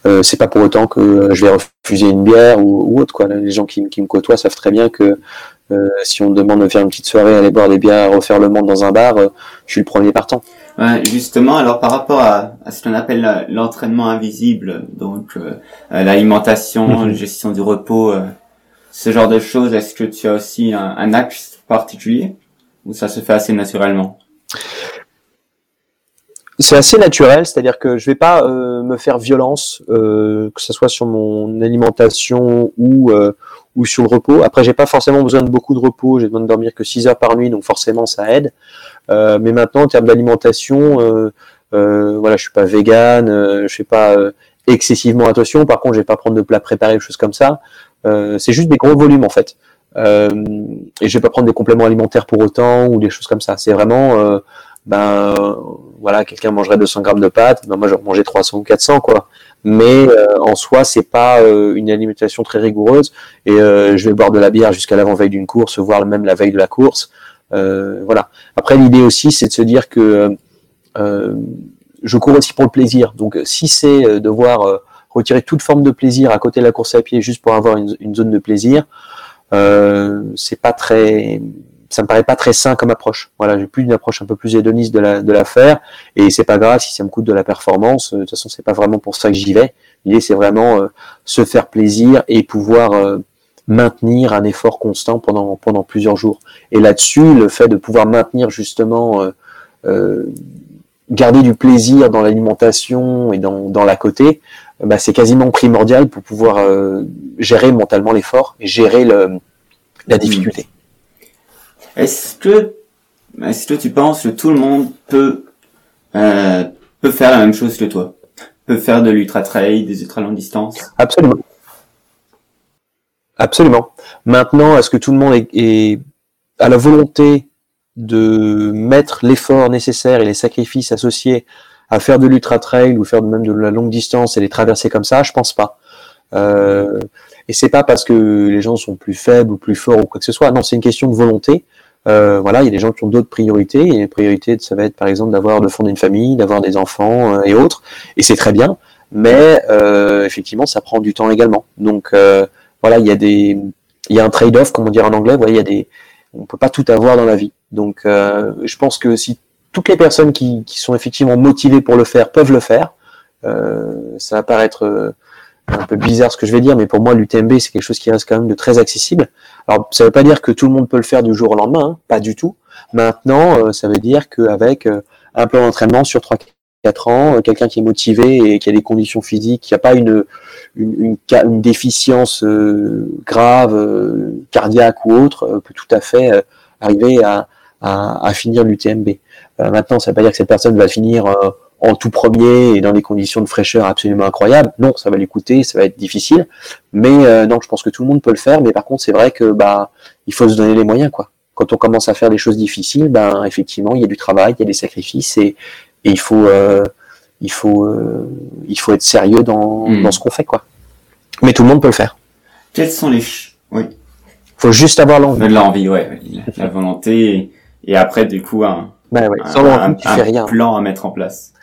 S2: euh, euh, c'est pas pour autant que je vais refuser une bière ou, ou autre quoi. Les gens qui, qui, me côtoient savent très bien que euh, si on me demande de faire une petite soirée aller boire des bières refaire le monde dans un bar euh, je suis le premier partant.
S1: Ouais, justement alors par rapport à, à ce qu'on appelle l'entraînement invisible donc l'alimentation mhm. gestion du repos ce genre de choses est-ce que tu as aussi un, un axe particulier ou ça se fait assez naturellement?
S2: C'est assez naturel, c'est-à-dire que je vais pas euh, me faire violence, euh, que ce soit sur mon alimentation ou euh, ou sur le repos. Après, j'ai pas forcément besoin de beaucoup de repos, j'ai besoin de dormir que 6 heures par nuit, donc forcément ça aide. mais maintenant, en termes d'alimentation, voilà, je suis pas vegan, je fais pas excessivement attention. Par contre, je vais pas prendre de plats préparés, des choses comme ça. c'est juste des gros volumes en fait. et je vais pas prendre des compléments alimentaires pour autant ou des choses comme ça. C'est vraiment ben voilà, quelqu'un mangerait 200 grammes de pâtes, ben moi je manger 300 ou 400 quoi. Mais euh, en soi, c'est pas euh, une alimentation très rigoureuse et euh, je vais boire de la bière jusqu'à l'avant-veille d'une course, voire même la veille de la course. voilà. Après, l'idée aussi, c'est de se dire que je cours aussi pour le plaisir. Donc, si c'est devoir retirer toute forme de plaisir à côté de la course à pied juste pour avoir une, une zone de plaisir, c'est pas très ça me paraît pas très sain comme approche. Voilà, j'ai plus une approche un peu plus hédoniste de la de l'affaire et c'est pas grave si ça me coûte de la performance. De toute façon, c'est pas vraiment pour ça que j'y vais. L'idée c'est vraiment euh, se faire plaisir et pouvoir euh, maintenir un effort constant pendant pendant plusieurs jours. Et là-dessus, le fait de pouvoir maintenir justement euh, garder du plaisir dans l'alimentation et dans, dans la côté, bah, c'est quasiment primordial pour pouvoir gérer mentalement l'effort et gérer le, la difficulté.
S1: Est-ce que, est-ce que tu penses que tout le monde peut, euh, peut faire la même chose que toi? Peut faire de l'ultra trail, des ultra longue distance?
S2: Absolument. Absolument. Maintenant, est-ce que tout le monde est, est à la volonté de mettre l'effort nécessaire et les sacrifices associés à faire de l'ultra trail ou faire même de la longue distance et les traverser comme ça, je pense pas. Euh, et c'est pas parce que les gens sont plus faibles ou plus forts ou quoi que ce soit. Non, c'est une question de volonté. Euh, voilà, il y a des gens qui ont d'autres priorités. Et les priorités, ça va être par exemple d'avoir de fonder une famille, d'avoir des enfants euh, et autres. Et c'est très bien, mais euh, effectivement, ça prend du temps également. Donc euh, voilà, il y a des, il y a un trade-off, comme on dit en anglais. Voilà, il y a des, on peut pas tout avoir dans la vie. Donc je pense que si toutes les personnes qui, qui, sont effectivement motivées pour le faire peuvent le faire, ça va paraître un peu bizarre ce que je vais dire, mais pour moi, l'UTMB, c'est quelque chose qui reste quand même de très accessible. Alors, ça ne veut pas dire que tout le monde peut le faire du jour au lendemain, hein, pas du tout. Maintenant, euh, ça veut dire qu'avec euh, un plan d'entraînement sur 3-4 ans, euh, quelqu'un qui est motivé et qui a des conditions physiques, qui n'a pas une, une, une, déficience grave, cardiaque ou autre, peut tout à fait arriver à, à, à finir l'UTMB. maintenant, ça ne veut pas dire que cette personne va finir en tout premier et dans des conditions de fraîcheur absolument incroyables. Non, ça va l'écouter, ça va être difficile. Mais euh, non, je pense que tout le monde peut le faire. Mais par contre, c'est vrai que bah il faut se donner les moyens, quoi. Quand on commence à faire des choses difficiles, ben effectivement, il y a du travail, il y a des sacrifices et, et il faut euh, il faut euh, il faut être sérieux dans, hmm. dans ce qu'on fait, quoi. Mais tout le monde peut le faire.
S1: Quels sont les oui.
S2: Faut juste avoir l'envie.
S1: L'envie, ouais, la volonté et, après du coup un,
S2: ben ouais, sans un, tu fais rien.
S1: plan à mettre en place.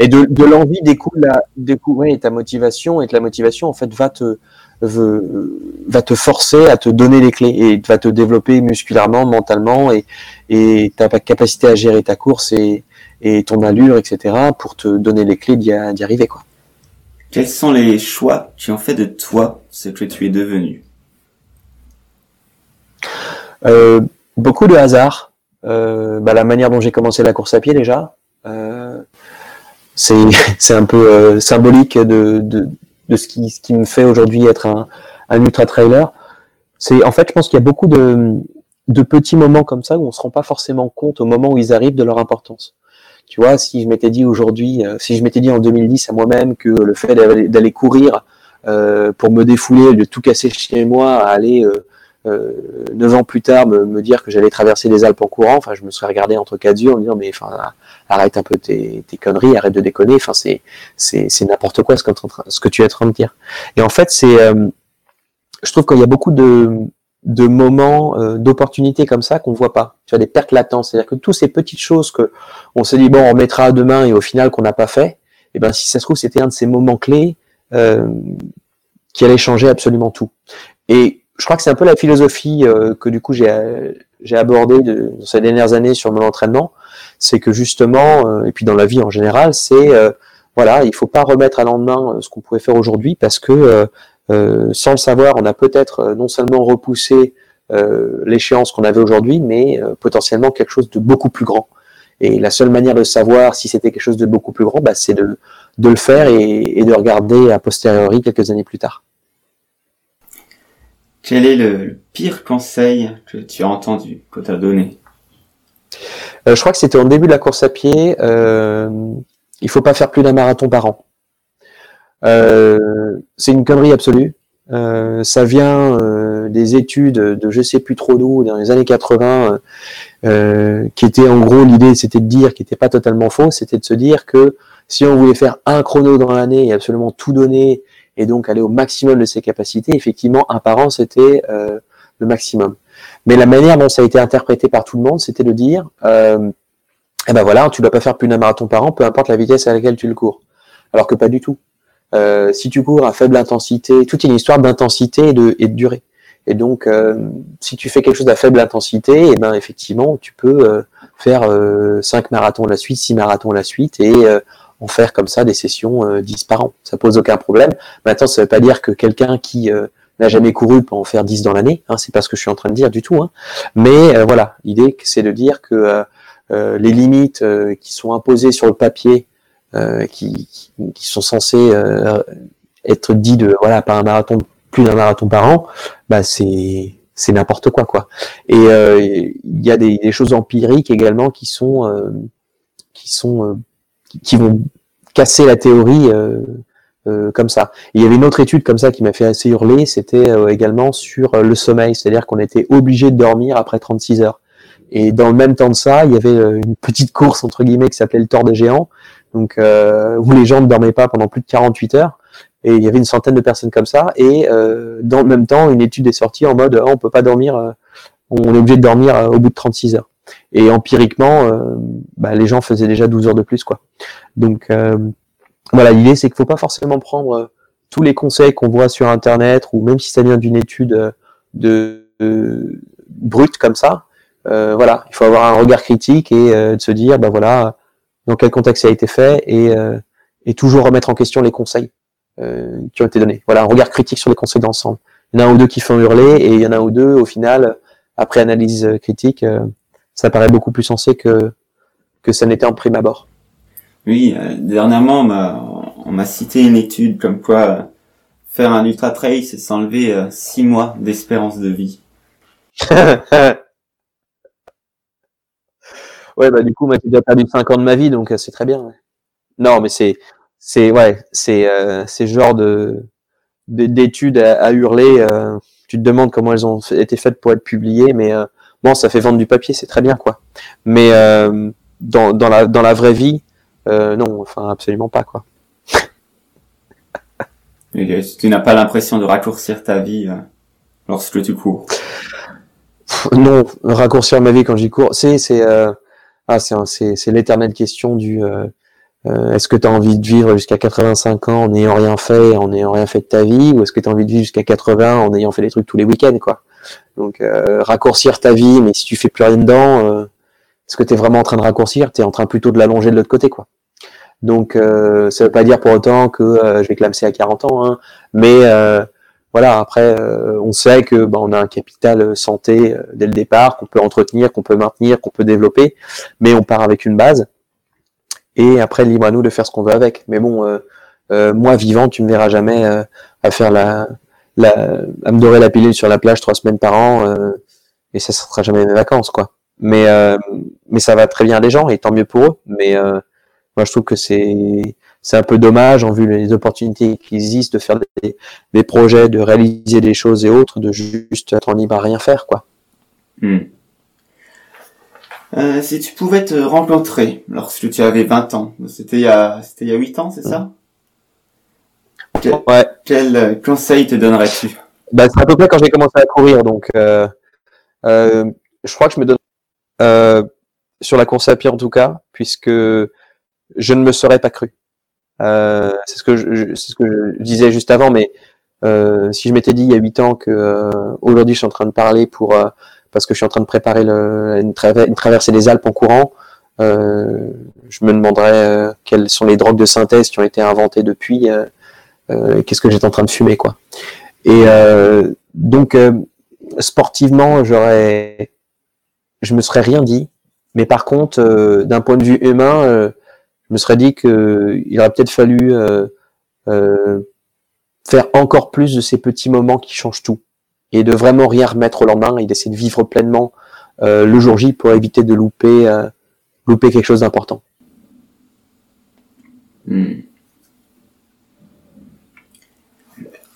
S2: Et de, de l'envie découle la, découle, ouais, ta motivation, et que la motivation, en fait, va te, va te forcer à te donner les clés et va te développer musculairement, mentalement et, et ta capacité à gérer ta course et, et ton allure, etc. pour te donner les clés d'y arriver, quoi.
S1: Quels sont les choix qui ont fait de toi ce que tu es devenu?
S2: Euh, Beaucoup de hasard. Euh, bah, la manière dont j'ai commencé la course à pied déjà, c'est c'est un peu symbolique de, de, de ce qui ce qui me fait aujourd'hui être un, un ultra trailer. C'est en fait, je pense qu'il y a beaucoup de de petits moments comme ça où on se rend pas forcément compte au moment où ils arrivent de leur importance. Tu vois, si je m'étais dit aujourd'hui, si je m'étais dit en 2010 à moi-même que le fait d'aller courir euh, pour me défouler, de tout casser chez moi, à aller euh, euh, neuf ans plus tard me, me dire que j'allais traverser les Alpes en courant. Enfin, je me serais regardé entre quatre yeux en me disant mais enfin arrête un peu tes, tes conneries, arrête de déconner. Enfin c'est c'est c'est n'importe quoi ce que, ce que tu es en train de dire. Et en fait c'est je trouve qu'il y a beaucoup de de moments euh, d'opportunités comme ça qu'on voit pas. Tu as des pertes latentes, c'est-à-dire que toutes ces petites choses que on se dit bon on mettra demain et au final qu'on n'a pas fait, et eh ben si ça se trouve c'était un de ces moments clés euh, qui allait changer absolument tout. Et je crois que c'est un peu la philosophie euh, que du coup j'ai j'ai abordé de, ces dernières années sur mon entraînement, c'est que justement euh, et puis dans la vie en général, c'est voilà, il faut pas remettre à lendemain ce qu'on pouvait faire aujourd'hui parce que sans le savoir, on a peut-être non seulement repoussé l'échéance qu'on avait aujourd'hui, mais potentiellement quelque chose de beaucoup plus grand. Et la seule manière de savoir si c'était quelque chose de beaucoup plus grand, bah, c'est de, de le faire et, et, de regarder a posteriori quelques années plus tard.
S1: Quel est le, pire conseil que tu as entendu, que tu as donné?
S2: Euh, Je crois que c'était au début de la course à pied. Euh, il faut pas faire plus d'un marathon par an. Euh, c'est une connerie absolue. Euh, ça vient des études de je sais plus trop d'où dans les années 80, euh, qui était en gros l'idée, c'était de dire, qui n'était pas totalement faux, c'était de se dire que si on voulait faire un chrono dans l'année et absolument tout donner et donc aller au maximum de ses capacités, effectivement, un par an c'était le maximum. Mais la manière dont ça a été interprété par tout le monde, c'était de dire, euh, eh ben voilà, tu dois pas faire plus d'un marathon par an, peu importe la vitesse à laquelle tu le cours. Alors que pas du tout. Euh, si tu cours à faible intensité, toute une histoire d'intensité et de, durée. Et donc, euh, si tu fais quelque chose à faible intensité, et eh ben effectivement, tu peux euh, faire 5 marathons la suite, 6 marathons la suite, et en faire comme ça des sessions 10 par an. Ça pose aucun problème. Maintenant, ça veut pas dire que quelqu'un qui n'a jamais couru peut en faire 10 dans l'année. Hein, c'est pas ce que je suis en train de dire du tout. Hein. Mais voilà, l'idée, c'est de dire que les limites qui sont imposées sur le papier euh, qui, qui, sont censés euh, être dits de voilà par un marathon plus d'un marathon par an, bah c'est c'est n'importe quoi quoi. Et euh, il y a des, des, choses empiriques également qui sont qui sont qui vont casser la théorie euh, comme ça. il y avait une autre étude comme ça qui m'a fait assez hurler, c'était également sur le sommeil, c'est-à-dire qu'on était obligé de dormir après 36 heures. Et dans le même temps de ça, il y avait une petite course entre guillemets qui s'appelait le Tour des géants, donc euh, où les gens ne dormaient pas pendant plus de 48 heures. Et il y avait une centaine de personnes comme ça. Et euh, dans le même temps, une étude est sortie en mode on peut pas dormir, euh, on est obligé de dormir euh, au bout de 36 heures. Et empiriquement, euh, bah, les gens faisaient déjà 12 heures de plus, quoi. Donc voilà, l'idée c'est qu'il faut pas forcément prendre tous les conseils qu'on voit sur Internet ou même si ça vient d'une étude de, de brute comme ça. voilà, il faut avoir un regard critique et de se dire bah voilà dans quel contexte ça a été fait et, euh, et toujours remettre en question les conseils euh, qui ont été donnés. Voilà, un regard critique sur les conseils d'ensemble. Il y en a un ou deux qui font hurler et il y en a un ou deux, au final, après analyse critique, euh, ça paraît beaucoup plus sensé que, que ça n'était en prime abord.
S1: Oui, dernièrement, on m'a cité une étude comme quoi faire un ultra trail, c'est s'enlever six mois d'espérance de vie.
S2: Ouais, bah du coup, moi, j'ai déjà perdu 5 ans de ma vie, donc euh, c'est très bien. Non, mais c'est, c'est, ouais, c'est, euh, c'est genre de d'études à, hurler. Euh, tu te demandes comment elles ont été faites pour être publiées, mais euh, bon, ça fait vendre du papier, c'est très bien, quoi. Mais dans, dans la dans la vraie vie, non, enfin, absolument pas, quoi.
S1: tu n'as pas l'impression de raccourcir ta vie lorsque tu cours
S2: Non, raccourcir ma vie quand j'y cours, c'est c'est ah, c'est l'éternelle question du euh, euh, est-ce que tu as envie de vivre jusqu'à 85 ans en n'ayant rien fait, en n'ayant rien fait de ta vie, ou est-ce que tu as envie de vivre jusqu'à 80 en ayant fait des trucs tous les week-ends, quoi. Donc euh, raccourcir ta vie, mais si tu fais plus rien dedans, est-ce que tu es vraiment en train de raccourcir Tu es en train plutôt de l'allonger de l'autre côté, quoi. Donc ça veut pas dire pour autant que je vais clamser à 40 ans, hein, mais voilà, après, euh, on sait que bah, on a un capital euh, santé euh, dès le départ, qu'on peut entretenir, qu'on peut maintenir, qu'on peut développer, mais on part avec une base. et après libre à nous de faire ce qu'on veut avec. Mais bon, euh, euh, moi vivant, tu me verras jamais à faire la, la, à me dorer la pilule sur la plage trois semaines par an, et ça sera jamais mes vacances, quoi. Mais mais ça va très bien à des gens et tant mieux pour eux. Mais moi, je trouve que c'est c'est un peu dommage en vue les opportunités qui existent de faire des, des, projets, de réaliser des choses et autres, de juste être en libre à rien faire, quoi.
S1: Hmm. Euh, si tu pouvais te rencontrer lorsque tu avais 20 ans, c'était il y a, c'était il y a 8 ans, c'est ça?
S2: Ouais.
S1: Quel euh, conseil te donnerais-tu?
S2: Bah, C'est à peu près quand j'ai commencé à courir, donc euh, euh, je crois que je me donne euh, sur la course à pied en tout cas, puisque je ne me serais pas cru. Euh, c'est ce que je, ce que je disais juste avant, mais euh, si je m'étais dit il y a huit ans que euh, aujourd'hui je suis en train de parler pour parce que je suis en train de préparer le, une, traversée des Alpes en courant, je me demanderais quelles sont les drogues de synthèse qui ont été inventées depuis, qu'est-ce que j'étais en train de fumer quoi. Et donc sportivement, j'aurais, je me serais rien dit, mais par contre, d'un point de vue humain, je me serais dit qu'il aurait peut-être fallu euh, euh, faire encore plus de ces petits moments qui changent tout et de vraiment rien remettre au lendemain et d'essayer de vivre pleinement euh, le jour J pour éviter de louper, louper quelque chose d'important.
S1: Hmm.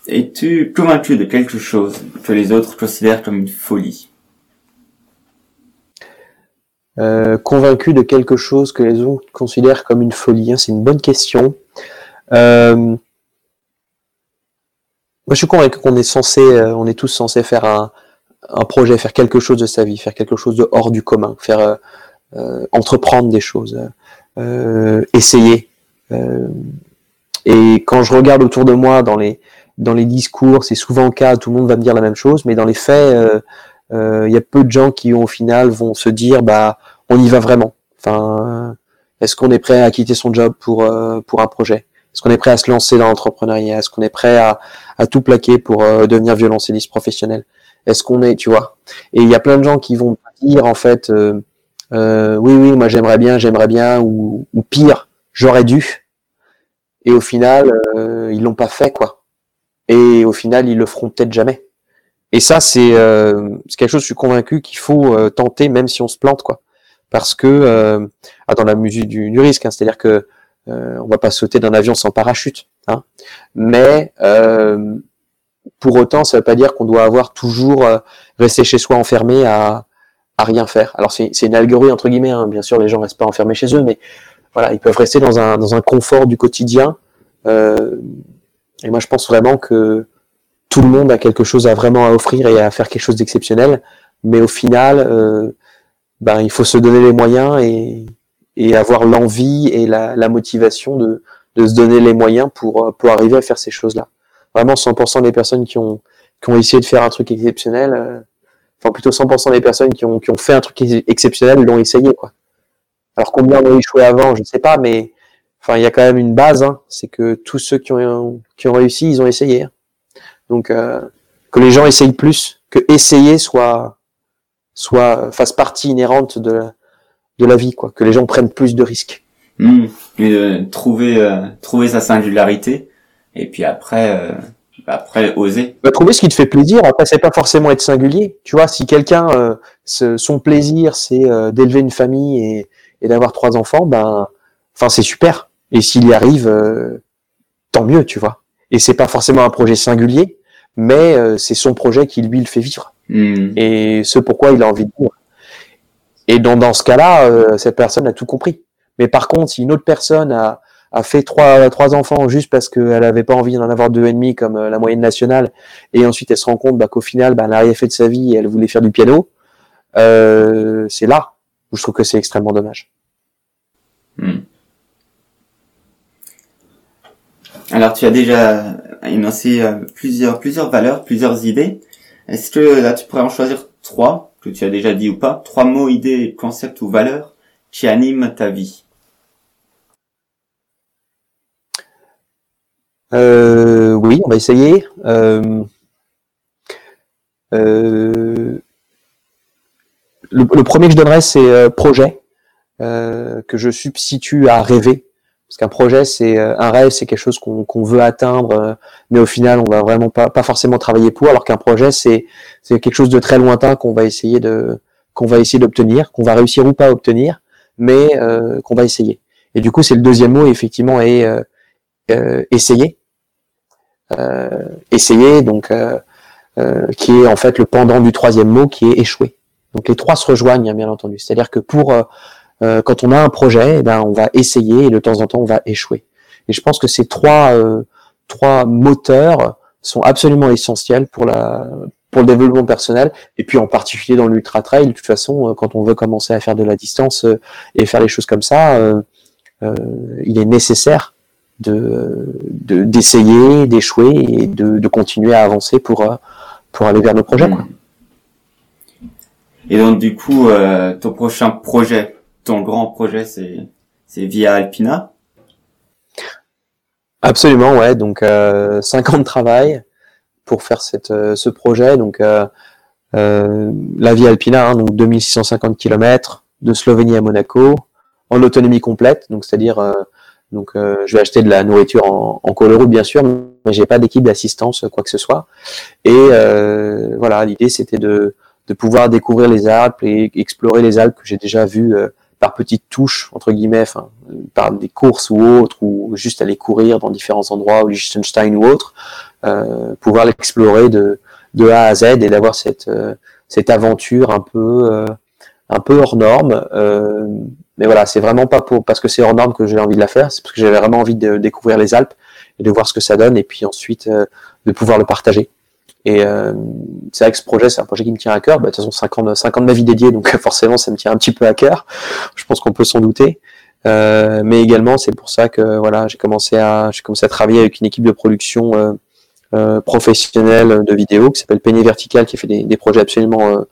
S1: Es-tu convaincu de quelque chose que les autres considèrent comme une folie?
S2: Euh, convaincu de quelque chose que les autres considèrent comme une folie hein, C'est une bonne question. Euh, moi, je suis convaincu qu'on est censé, euh, on est tous censés faire un, un, projet, faire quelque chose de sa vie, faire quelque chose de hors du commun, faire entreprendre des choses, essayer. et quand je regarde autour de moi dans les dans les discours, c'est souvent le cas, tout le monde va me dire la même chose, mais dans les faits, il euh, y a peu de gens qui au final vont se dire bah on y va vraiment. Enfin, est-ce qu'on est prêt à quitter son job pour euh, pour un projet? Est-ce qu'on est prêt à se lancer dans l'entrepreneuriat? Est-ce qu'on est prêt à, à tout plaquer pour euh, devenir violoncelliste professionnel? Est-ce qu'on est, tu vois? Et il y a plein de gens qui vont dire en fait oui oui moi j'aimerais bien j'aimerais bien ou, ou pire j'aurais dû. Et au final ils l'ont pas fait quoi. Et au final ils le feront peut-être jamais et ça, euh, c'est quelque chose, je suis convaincu qu'il faut euh, tenter, même si on se plante, quoi. Parce que, euh, ah, dans la musique du, risque, hein, c'est-à-dire que euh, on va pas sauter d'un avion sans parachute. Hein. Mais pour autant, ça veut pas dire qu'on doit avoir toujours resté chez soi enfermé à, à rien faire. Alors c'est une allégorie entre guillemets. Hein. Bien sûr, les gens restent pas enfermés chez eux, mais voilà, ils peuvent rester dans un dans un confort du quotidien. et moi, je pense vraiment que tout le monde a quelque chose à vraiment offrir et à faire quelque chose d'exceptionnel, mais au final, euh, ben, il faut se donner les moyens et, avoir l'envie et la, motivation de, de, se donner les moyens pour, pour arriver à faire ces choses-là. Vraiment, 100% des personnes qui ont, qui ont essayé de faire un truc exceptionnel, euh, enfin plutôt 100% des personnes qui ont, qui ont fait un truc exceptionnel l'ont essayé. quoi. Alors combien ont échoué avant, je ne sais pas, mais enfin il y a quand même une base, hein, c'est que tous ceux qui ont, qui ont réussi, ils ont essayé. Hein. Donc euh, que les gens essayent plus, que essayer soit soit fasse partie inhérente de de la vie, quoi. Que les gens prennent plus de risques.
S1: Mmh. Et trouver euh, trouver sa singularité et puis après euh, après oser.
S2: Bah, trouver ce qui te fait plaisir. Après c'est pas forcément être singulier. Tu vois, si quelqu'un son plaisir c'est d'élever une famille et, et d'avoir trois enfants, ben enfin c'est super. Et s'il y arrive, tant mieux, tu vois et c'est pas forcément un projet singulier, mais euh, c'est son projet qui lui le fait vivre. Hmm. Et ce pourquoi il a envie de vivre. Et dans, dans ce cas-là, euh, cette personne a tout compris. Mais par contre, si une autre personne a, a fait trois, trois enfants juste parce qu'elle n'avait pas envie d'en avoir deux et demi comme euh, la moyenne nationale, et ensuite elle se rend compte bah, qu'au final, bah, elle n'a rien fait de sa vie et elle voulait faire du piano, c'est là où je trouve que c'est extrêmement dommage.
S1: Hmm. Alors tu as déjà énoncé euh, plusieurs plusieurs valeurs, plusieurs idées. Est-ce que là tu pourrais en choisir trois que tu as déjà dit ou pas, trois mots, idées, concepts ou valeurs qui animent ta vie
S2: euh, Oui, on va essayer. Euh, le, premier que je donnerais, c'est projet. que je substitue à rêver. Parce qu'un projet, c'est un rêve, c'est quelque chose qu'on veut atteindre, mais au final, on va vraiment pas, pas forcément travailler pour. Alors qu'un projet, c'est quelque chose de très lointain qu'on va essayer de qu'on va essayer d'obtenir, qu'on va réussir ou pas à obtenir, mais qu'on va essayer. Et du coup, c'est le deuxième mot, effectivement, est essayer. essayer, donc euh, qui est en fait le pendant du troisième mot qui est échouer. Donc les trois se rejoignent bien entendu. C'est-à-dire que pour euh, euh, quand on a un projet, eh ben, on va essayer et de temps en temps on va échouer. Et je pense que ces trois trois moteurs sont absolument essentiels pour la pour le développement personnel et puis en particulier dans l'ultra trail de toute façon quand on veut commencer à faire de la distance et faire les choses comme ça euh, il est nécessaire de d'essayer d'échouer et de, de, continuer à avancer pour pour aller vers nos projets. Quoi.
S1: Et donc du coup, euh, ton prochain projet, ton grand projet, c'est via Alpina?
S2: Absolument, ouais. Donc euh, cinq ans de travail pour faire euh, ce projet. Donc euh, euh, la Via Alpina, hein, donc 2650 km de Slovénie à Monaco en autonomie complète. Donc c'est-à-dire donc, euh, je vais acheter de la nourriture en, en bien sûr, mais j'ai pas d'équipe d'assistance, quoi que ce soit. Et euh, voilà, l'idée, c'était de, de pouvoir découvrir les Alpes et explorer les Alpes que j'ai déjà vues euh, par petites touches, entre guillemets, par des courses ou autres, ou juste aller courir dans différents endroits, ou Liechtenstein ou autre, pouvoir l'explorer de, de A à Z et d'avoir cette, cette aventure un peu, un peu hors norme, mais voilà, c'est vraiment pas pour parce que c'est hors norme que j'ai envie de la faire, c'est parce que j'avais vraiment envie de découvrir les Alpes et de voir ce que ça donne, et puis ensuite euh, de pouvoir le partager. Et euh, c'est vrai que ce projet, c'est un projet qui me tient à cœur. Bah, de toute façon, 5 ans, de, 5 ans de ma vie dédiée, donc forcément, ça me tient un petit peu à cœur. Je pense qu'on peut s'en douter. Euh, mais également, c'est pour ça que voilà, j'ai commencé à j'ai commencé à travailler avec une équipe de production euh, euh professionnelle de vidéos qui s'appelle Peigné Vertical, qui fait des, des projets absolument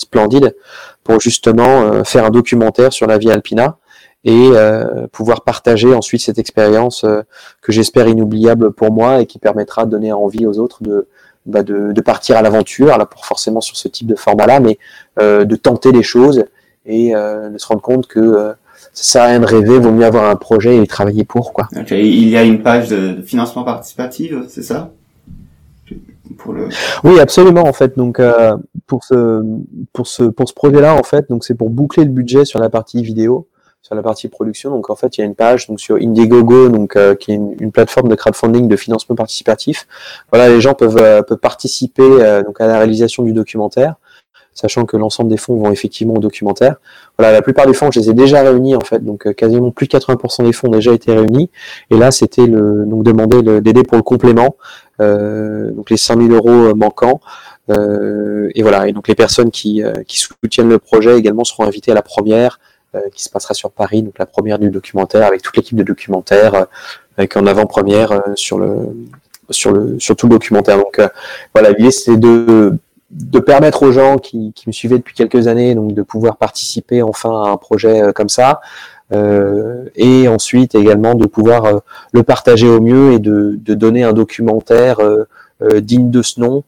S2: splendides pour justement euh, faire un documentaire sur la vie alpina et euh, pouvoir partager ensuite cette expérience euh, que j'espère inoubliable pour moi et qui permettra de donner envie aux autres de, bah de, de, partir à l'aventure, là pour forcément sur ce type de format-là, mais euh, de tenter les choses et euh, de se rendre compte que ça sert à rien de rêver, vaut mieux avoir un projet et travailler pour quoi.
S1: Il y a une page de financement participatif, c'est ça?
S2: Oui, absolument en fait. Donc euh, pour ce pour ce pour ce projet-là en fait, donc c'est pour boucler le budget sur la partie vidéo, sur la partie production. Donc en fait, il y a une page donc sur Indiegogo, donc euh, qui est une, plateforme de crowdfunding de financement participatif. Voilà, les gens peuvent euh, peuvent participer donc à la réalisation du documentaire sachant que l'ensemble des fonds vont effectivement au documentaire. Voilà, la plupart des fonds, je les ai déjà réunis en fait, donc quasiment plus de 80% des fonds ont déjà été réunis. Et là, c'était le donc demander d'aider pour le complément. Euh, donc les 5000 euros euh, manquants. Euh, et voilà. Et donc les personnes qui, qui soutiennent le projet également seront invitées à la première qui se passera sur Paris, donc la première du documentaire avec toute l'équipe de documentaire, avec en avant-première sur le sur le sur tout le documentaire. Donc voilà, l'idée c'est de de permettre aux gens qui, qui me suivaient depuis quelques années donc de pouvoir participer enfin à un projet comme ça, euh, et ensuite également de pouvoir euh, le partager au mieux et de, de donner un documentaire euh, digne de ce nom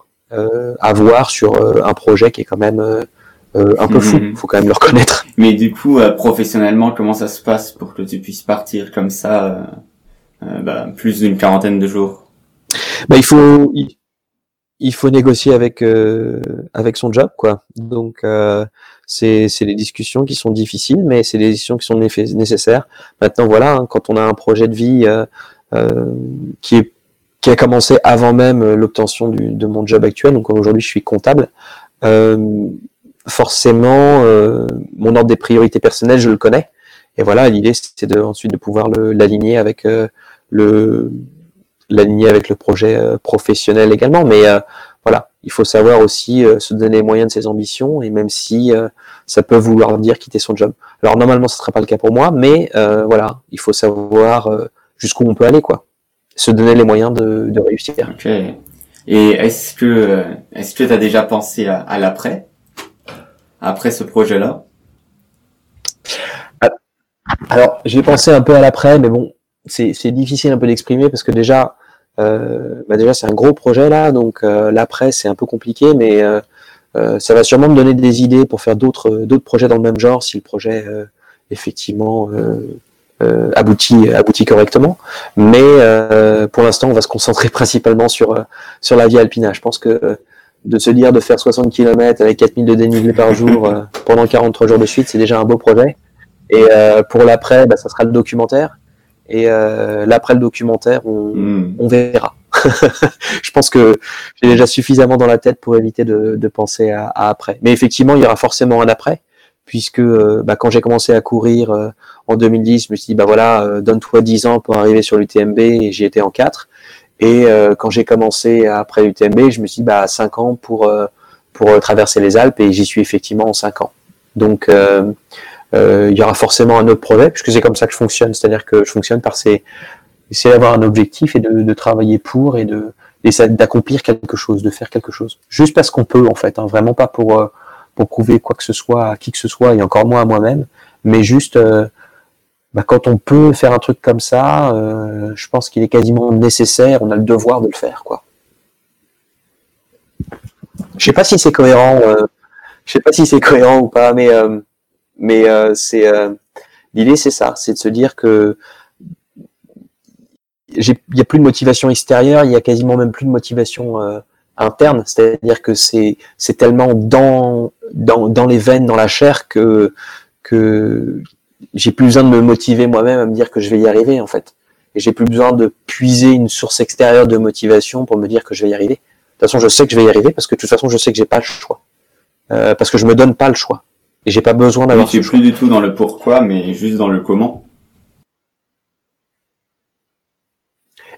S2: à voir sur un projet qui est quand même un peu fou, il faut quand même le reconnaître.
S1: Mais du coup, professionnellement, comment ça se passe pour que tu puisses partir comme ça, bah, plus d'une quarantaine de jours?
S2: Bah, il faut il, il faut négocier avec avec son job, quoi. Donc c'est des discussions qui sont difficiles, mais c'est des discussions qui sont nécessaires. Maintenant, voilà, hein, quand on a un projet de vie euh, euh, qui, est, qui a commencé avant même euh, l'obtention de mon job actuel, donc aujourd'hui je suis comptable, euh, forcément, euh, mon ordre des priorités personnelles, je le connais. Et voilà, l'idée, c'est de, ensuite de pouvoir l'aligner avec le l'aligner avec le projet professionnel également. Mais voilà, il faut savoir aussi euh, se donner les moyens de ses ambitions, et même si euh, ça peut vouloir dire quitter son job. Alors normalement, ce ne sera pas le cas pour moi, mais euh, voilà, il faut savoir jusqu'où on peut aller, quoi. Se donner les moyens de, de réussir.
S1: Ok. Et est-ce que est-ce que tu as déjà pensé à, à l'après, après ce projet-là
S2: Alors, j'ai pensé un peu à l'après, mais bon, c'est difficile un peu d'exprimer parce que déjà, euh, bah déjà c'est un gros projet là, donc euh, l'après c'est un peu compliqué, mais euh, ça va sûrement me donner des idées pour faire d'autres d'autres projets dans le même genre si le projet effectivement abouti abouti correctement. Mais pour l'instant, on va se concentrer principalement sur sur la vie alpina. Je pense que de se dire de faire 60 km avec 4000 de dénivelé par jour pendant 43 jours de suite, c'est déjà un beau projet. Et pour l'après, bah, ça sera le documentaire. Et l'après le documentaire, on, hmm. on verra. je pense que j'ai déjà suffisamment dans la tête pour éviter de, de penser à, à, après. Mais effectivement, il y aura forcément un après, puisque euh, bah, quand j'ai commencé à courir euh, en 2010, je me suis dit, bah voilà, euh, donne-toi 10 ans pour arriver sur l'UTMB, et j'y étais en 4. Et quand j'ai commencé après l'UTMB, je me suis dit, bah 5 ans pour, pour traverser les Alpes, et j'y suis effectivement en 5 ans. Donc, il y aura forcément un autre projet, puisque c'est comme ça que je fonctionne, c'est-à-dire que je fonctionne par ces essayer d'avoir un objectif et de, travailler pour et d'accomplir quelque chose, de faire quelque chose. Juste parce qu'on peut en fait, hein, vraiment pas pour euh, pour prouver quoi que ce soit à qui que ce soit et encore moins à moi-même, mais juste euh, bah, quand on peut faire un truc comme ça, euh, je pense qu'il est quasiment nécessaire, on a le devoir de le faire quoi. Je sais pas si c'est cohérent, je sais pas si c'est cohérent ou pas, mais mais c'est l'idée c'est ça, c'est de se dire que il y a plus de motivation extérieure, il y a quasiment même plus de motivation euh, interne. C'est-à-dire que c'est c'est tellement dans, dans dans les veines, dans la chair que que j'ai plus besoin de me motiver moi-même à me dire que je vais y arriver en fait. Et j'ai plus besoin de puiser une source extérieure de motivation pour me dire que je vais y arriver. De toute façon, je sais que je vais y arriver parce que de toute façon, je sais que j'ai pas le choix. Euh, parce que je me donne pas le choix. Et j'ai pas besoin d'avoir.
S1: Tu es plus du tout dans le pourquoi, mais juste dans le comment.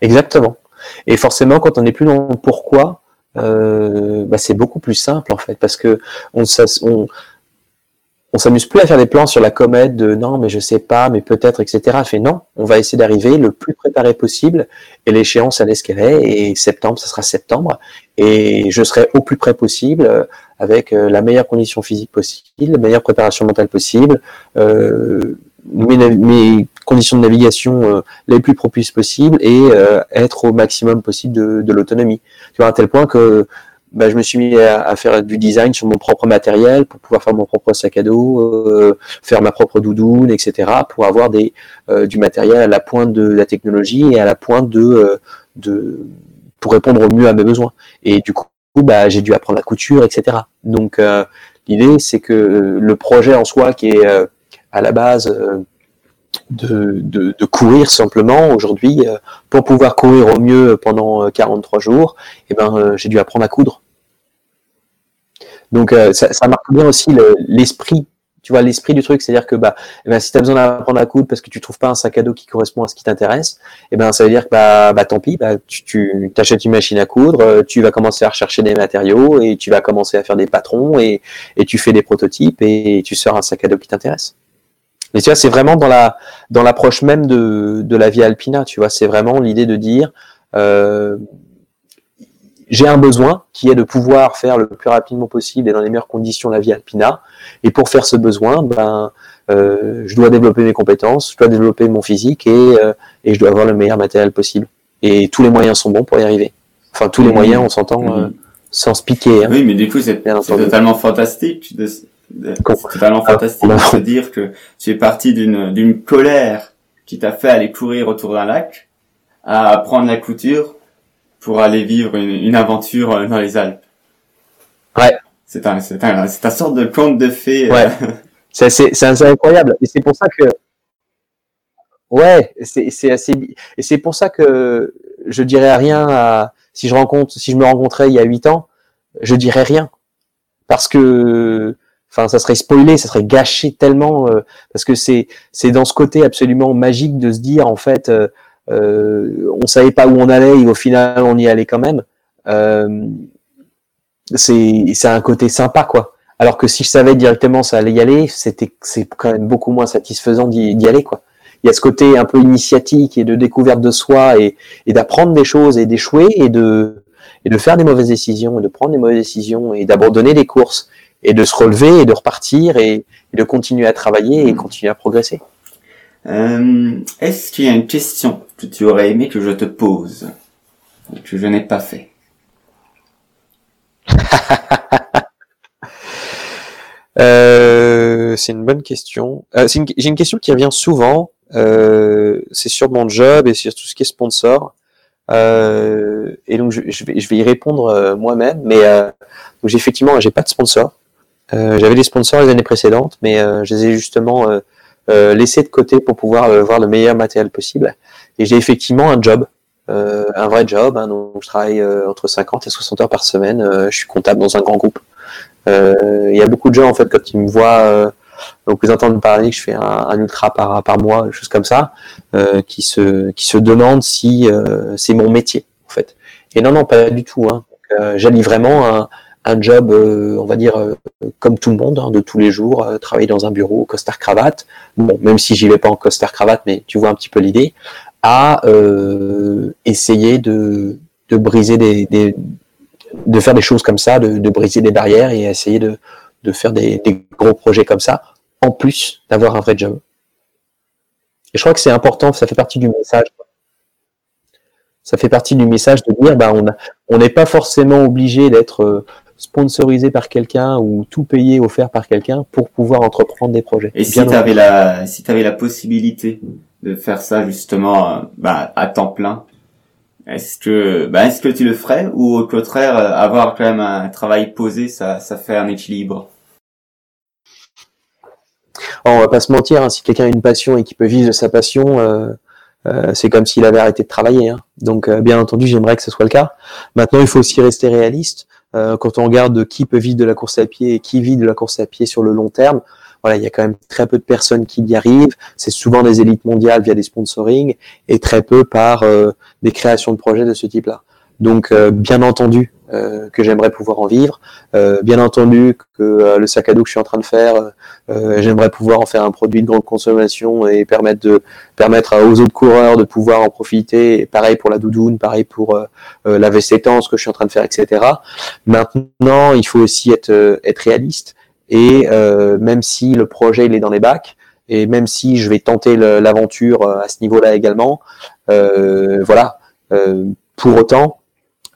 S2: Exactement. Et forcément, quand on n'est plus dans le pourquoi, euh, bah, c'est beaucoup plus simple en fait, parce que on, on, on s'amuse plus à faire des plans sur la comète de non, mais je sais pas, mais peut-être, etc. Fait non, on va essayer d'arriver le plus préparé possible et l'échéance elle est est et septembre, ça sera septembre et je serai au plus près possible euh, avec euh, la meilleure condition physique possible, la meilleure préparation mentale possible. Euh, mes, conditions de navigation euh, les plus propices possibles et être au maximum possible de, de l'autonomie. Tu vois, à tel point que bah, je me suis mis à, faire du design sur mon propre matériel pour pouvoir faire mon propre sac à dos, euh, faire ma propre doudoune, etc. pour avoir des, du matériel à la pointe de la technologie et à la pointe de, de pour répondre au mieux à mes besoins. Et du coup, bah, j'ai dû apprendre la couture, etc. Donc l'idée, c'est que le projet en soi qui est à la base euh, de, de, courir simplement aujourd'hui euh, pour pouvoir courir au mieux pendant 43 euh, jours et eh ben j'ai dû apprendre à coudre donc ça, marque bien aussi l'esprit tu vois l'esprit du truc c'est à dire que bah eh ben, si tu as besoin d'apprendre à coudre parce que tu trouves pas un sac à dos qui correspond à ce qui t'intéresse eh ben ça veut dire que bah, bah tant pis bah, tu, tu achètes une machine à coudre tu vas commencer à rechercher des matériaux et tu vas commencer à faire des patrons et, et tu fais des prototypes et tu sors un sac à dos qui t'intéresse mais tu vois, c'est vraiment dans la dans l'approche même de, de la vie alpina. Tu vois, c'est vraiment l'idée de dire euh, j'ai un besoin qui est de pouvoir faire le plus rapidement possible et dans les meilleures conditions la vie alpina. Et pour faire ce besoin, ben euh, je dois développer mes compétences, je dois développer mon physique et, euh, et je dois avoir le meilleur matériel possible. Et tous les moyens sont bons pour y arriver. Enfin, tous les mmh. moyens, on s'entend mmh. euh, sans se piquer.
S1: Hein. Oui, mais du coup, c'est totalement fantastique de, c'est totalement ah, fantastique de se dire que tu es parti d'une colère qui t'a fait aller courir autour d'un lac à apprendre la couture pour aller vivre une, une aventure euh, dans les Alpes.
S2: Ouais.
S1: C'est un c'est un c'est un sorte de conte de fées.
S2: Euh. Ouais. c'est c'est c'est incroyable et c'est pour ça que ouais c'est c'est assez et c'est pour ça que je dirais rien à si je rencontre si je me rencontrais il y a huit ans je dirais rien parce que enfin ça serait spoilé, ça serait gâché tellement euh, parce que c'est c'est dans ce côté absolument magique de se dire en fait euh, euh, on savait pas où on allait et au final on y allait quand même. Euh, c'est c'est un côté sympa quoi. Alors que si je savais directement ça allait y aller, c'était c'est quand même beaucoup moins satisfaisant d'y aller quoi. Il y a ce côté un peu initiatique et de découverte de soi et, et d'apprendre des choses et d'échouer et de et de faire des mauvaises décisions et de prendre des mauvaises décisions et d'abandonner des courses et de se relever et de repartir et, de continuer à travailler et mm. continuer à progresser.
S1: Euh, Est-ce qu'il y a une question? Que tu aurais aimé que je te pose que je n'ai pas fait
S2: euh, c'est une bonne question. J'ai une, question qui revient souvent. c'est sur mon job et sur tout ce qui est sponsor. et donc je, vais, y répondre moi-même. Mais donc effectivement, j'ai pas de sponsor. J'avais des sponsors les années précédentes, mais je les ai justement laissés de côté pour pouvoir voir le meilleur matériel possible. Et j'ai effectivement un job euh, un vrai job. Hein, donc je travaille euh, entre 50 et 60 heures par semaine. Euh, je suis comptable dans un grand groupe. Il y a beaucoup de gens en fait quand ils me voient donc ils entendent parler que je fais un, un ultra par, par mois, choses comme ça, euh, qui se qui se demandent si euh, c'est mon métier en fait. Et non non pas du tout. Hein. Euh, J'allie vraiment un, un job, on va dire comme tout le monde, hein, de tous les jours, travailler dans un bureau, costard cravate. Bon, même si j'y vais pas en costard cravate, mais tu vois un petit peu l'idée à euh, essayer de, de briser des, des, de faire des choses comme ça, de, de briser des barrières et essayer de, de faire des, des gros projets comme ça, en plus d'avoir un vrai job. Et je crois que c'est important, ça fait partie du message. Ça fait partie du message de dire, bah, on n'est pas forcément obligé d'être euh, sponsorisé par quelqu'un ou tout payé offert par quelqu'un pour pouvoir entreprendre des projets.
S1: Et si tu avais la, si avais la possibilité de faire ça justement euh, bah, à temps plein. Est-ce que bah, est-ce que tu le ferais ou au contraire euh, avoir quand même un travail posé ça ça fait un équilibre?
S2: Oh, On va pas se mentir, hein, si quelqu'un a une passion et qui peut vivre de sa passion, euh, c'est comme s'il avait arrêté de travailler. Hein. Donc bien entendu, j'aimerais que ce soit le cas. Maintenant, il faut aussi rester réaliste. quand on regarde qui peut vivre de la course à pied et qui vit de la course à pied sur le long terme, voilà, il y a quand même très peu de personnes qui y arrivent. C'est souvent des élites mondiales via des sponsoring et très peu par euh, des créations de projets de ce type-là. Donc, euh, bien entendu euh, que j'aimerais pouvoir en vivre. bien entendu que le sac à dos que je suis en train de faire, j'aimerais pouvoir en faire un produit de grande consommation et permettre de permettre aux autres coureurs de pouvoir en profiter. Pareil pour la doudoune, pareil pour la veste ce que je suis en train de faire, etc. Maintenant, il faut aussi être être réaliste et euh, même si le projet il est dans les bacs, et même si je vais tenter l'aventure euh, à ce niveau-là également, euh, voilà. Euh, pour autant,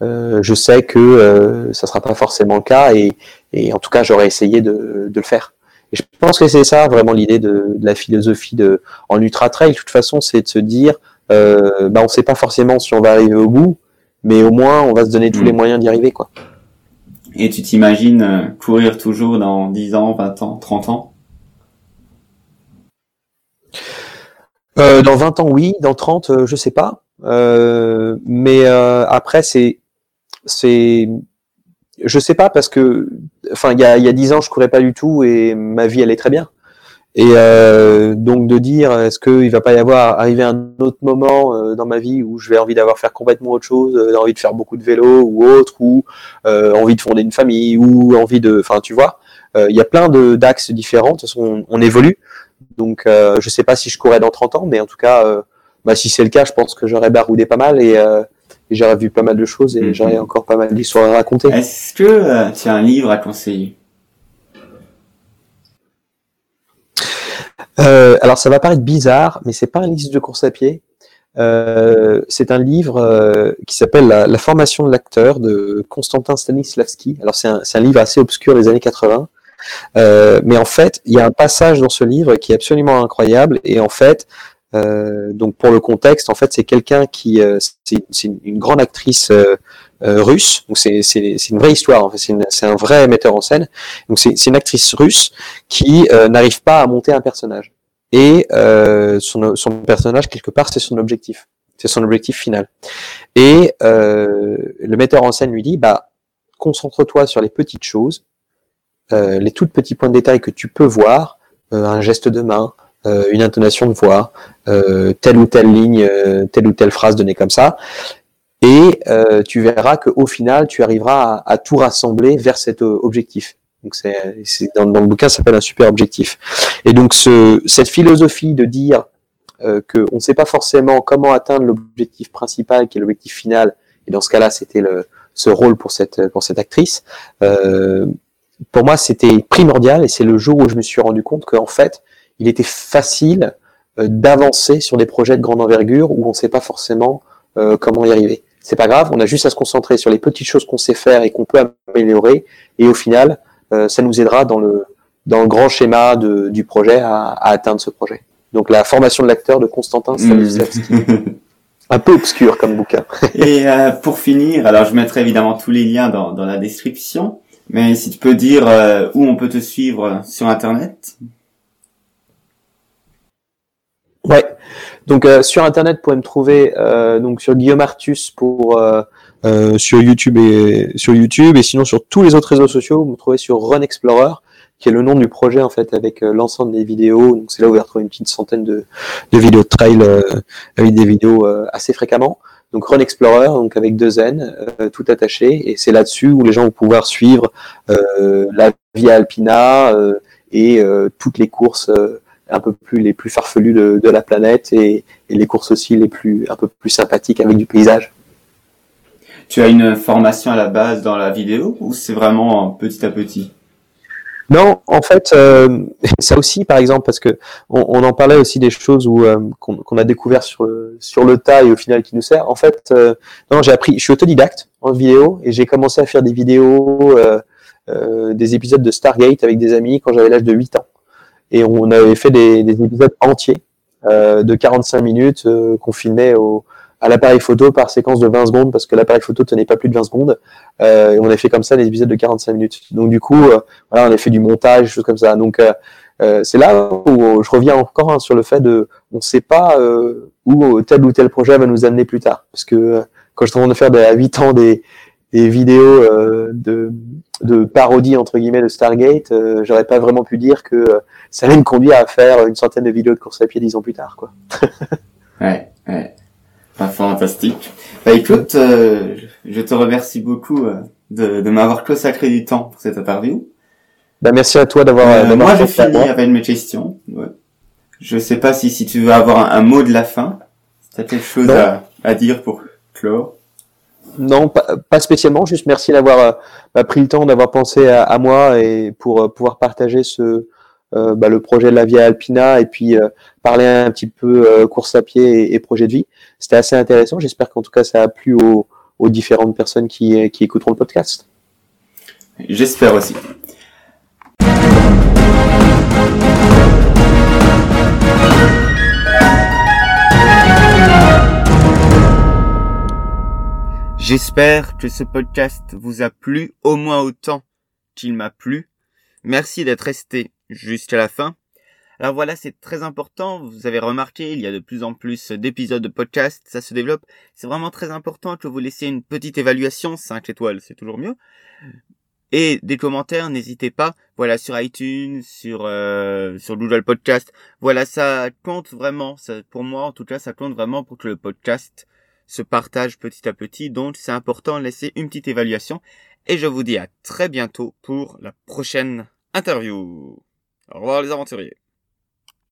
S2: euh, je sais que euh, ça sera pas forcément le cas, et, et en tout cas, j'aurais essayé de, de, le faire. Et je pense que c'est ça vraiment l'idée de, de, la philosophie de en ultra trail. De toute façon, c'est de se dire, euh, bah, on sait pas forcément si on va arriver au bout, mais au moins, on va se donner tous les mm. moyens d'y arriver, quoi.
S1: Et tu t'imagines euh, courir toujours dans 10 ans, 20 ans, 30 ans?
S2: Euh, Dans 20 ans, oui. Dans 30, euh, je sais pas. Euh, mais euh, après, c'est, c'est, je sais pas parce que, enfin, il y a, il y a 10 ans, je courais pas du tout et ma vie allait très bien. Et euh, donc de dire, est-ce qu'il va pas y avoir arriver un autre moment euh, dans ma vie où je vais envie d'avoir faire complètement autre chose, euh, envie de faire beaucoup de vélo ou autre, ou euh, envie de fonder une famille, ou envie de, enfin tu vois, il y a plein de d'axes différents. De toute façon, on, évolue. Donc je sais pas si je courrais dans 30 ans, mais en tout cas, bah, si c'est le cas, je pense que j'aurais baroudé pas mal et, et j'aurais vu pas mal de choses et mm-hmm. j'aurais encore pas mal d'histoires à raconter.
S1: Est-ce que tu as un livre à conseiller?
S2: Euh, alors ça va paraître bizarre, mais c'est pas un livre de course à pied. Euh, c'est un livre euh, qui s'appelle la, formation de l'acteur de Konstantin Stanislavski. Alors c'est un, un, livre assez obscur des années 80, euh, mais en fait il y a un passage dans ce livre qui est absolument incroyable et en fait euh, donc pour le contexte, en fait, c'est quelqu'un qui, euh, c'est une grande actrice russe. Donc c'est une vraie histoire. En fait, c'est un vrai metteur en scène. Donc c'est une actrice russe qui n'arrive pas à monter un personnage. Et son, son personnage quelque part, c'est son objectif. C'est son objectif final. Et le metteur en scène lui dit, bah concentre-toi sur les petites choses, les toutes petits points de détail que tu peux voir, un geste de main, euh, une intonation de voix, euh, telle ou telle ligne, euh, telle ou telle phrase donnée comme ça, et tu verras qu'au final, tu arriveras à, tout rassembler vers cet objectif. Donc c'est dans, dans, le bouquin, ça s'appelle un super objectif. Et donc ce, cette philosophie de dire euh, qu'on ne sait pas forcément comment atteindre l'objectif principal, qui est l'objectif final, et dans ce cas-là, c'était le, ce rôle pour cette pour cette actrice. Euh, pour moi, c'était primordial, et c'est le jour où je me suis rendu compte qu'en fait, il était facile euh, d'avancer sur des projets de grande envergure où on ne sait pas forcément euh, comment y arriver. C'est pas grave, on a juste à se concentrer sur les petites choses qu'on sait faire et qu'on peut améliorer, et au final, euh, ça nous aidera dans le dans le grand schéma de, du projet à, à, atteindre ce projet. Donc la formation de l'acteur de Constantin Stanislavski. Un peu obscur comme bouquin.
S1: Et euh, pour finir, alors je mettrai évidemment tous les liens dans, dans la description, mais si tu peux dire euh, où on peut te suivre sur Internet?
S2: Ouais. Donc euh, sur internet, vous pouvez me trouver euh, donc sur Guillaume Artus pour euh, sur YouTube et sur YouTube et sinon sur tous les autres réseaux sociaux, vous me trouvez sur Run Explorer qui est le nom du projet en fait avec l'ensemble des vidéos. Donc c'est là où vous allez retrouver une petite centaine de, de vidéos de trail avec des vidéos assez fréquemment. Donc Run Explorer, donc avec deux N, tout attaché, et c'est là-dessus où les gens vont pouvoir suivre la Via Alpina et toutes les courses un peu plus les plus farfelus de, de la planète et, et, les courses aussi les plus un peu plus sympathiques avec du paysage.
S1: Tu as une formation à la base dans la vidéo ou c'est vraiment petit à petit?
S2: Non, en fait, euh, ça aussi, par exemple, parce que on, on, en parlait aussi des choses où euh, qu'on a découvert sur le, sur le tas et au final qui nous sert. En fait, euh, non, j'ai appris, je suis autodidacte en vidéo et j'ai commencé à faire des vidéos, euh, des épisodes de Stargate avec des amis quand j'avais l'âge de 8 ans et on avait fait des, des épisodes entiers euh, de 45 minutes euh, qu'on filmait au, à l'appareil photo par séquence de 20 secondes parce que l'appareil photo tenait pas plus de 20 secondes. Euh, et on a fait comme ça des épisodes de 45 minutes. Donc du coup euh, voilà on a fait du montage des choses comme ça. Donc euh, c'est là où je reviens encore hein, sur le fait de on sait pas où tel ou tel projet va nous amener plus tard. Parce que quand je suis en de faire à 8 ans des, des vidéos de, de parodie entre guillemets de Stargate, j'aurais pas vraiment pu dire que ça allait me conduire à faire une centaine de vidéos de course à pied dix ans plus tard, quoi.
S1: ouais, ouais. fantastique. Bah écoute, euh, je te remercie beaucoup euh, de, de m'avoir consacré du temps pour cette interview.
S2: Bah merci à toi d'avoir.
S1: Euh, moi j'ai fini avec mes questions. Ouais. Je sais pas si si tu veux avoir un, mot de la fin. Si as quelque chose à, à, dire pour clore.
S2: Non, pas, spécialement. Juste merci d'avoir euh, pris le temps, d'avoir pensé à, moi et pour euh, pouvoir partager ce euh, bah, le projet de la Via Alpina et puis parler un petit peu course à pied et, projet de vie. C'était assez intéressant. J'espère qu'en tout cas ça a plu aux, différentes personnes qui écouteront le podcast.
S1: J'espère aussi. J'espère que ce podcast vous a plu au moins autant qu'il m'a plu. Merci d'être resté jusqu'à la fin. Alors voilà, c'est très important. Vous avez remarqué, il y a de plus en plus d'épisodes de podcast, ça se développe. C'est vraiment très important que vous laissiez une petite évaluation, 5 étoiles, c'est toujours mieux. Et des commentaires, n'hésitez pas. Voilà, sur iTunes, sur euh, sur Google Podcast. Voilà, ça compte vraiment. Ça, pour moi, en tout cas, ça compte vraiment pour que le podcast se partage petit à petit. Donc, c'est important laisser une petite évaluation. Et je vous dis à très bientôt pour la prochaine interview. Au revoir les aventuriers.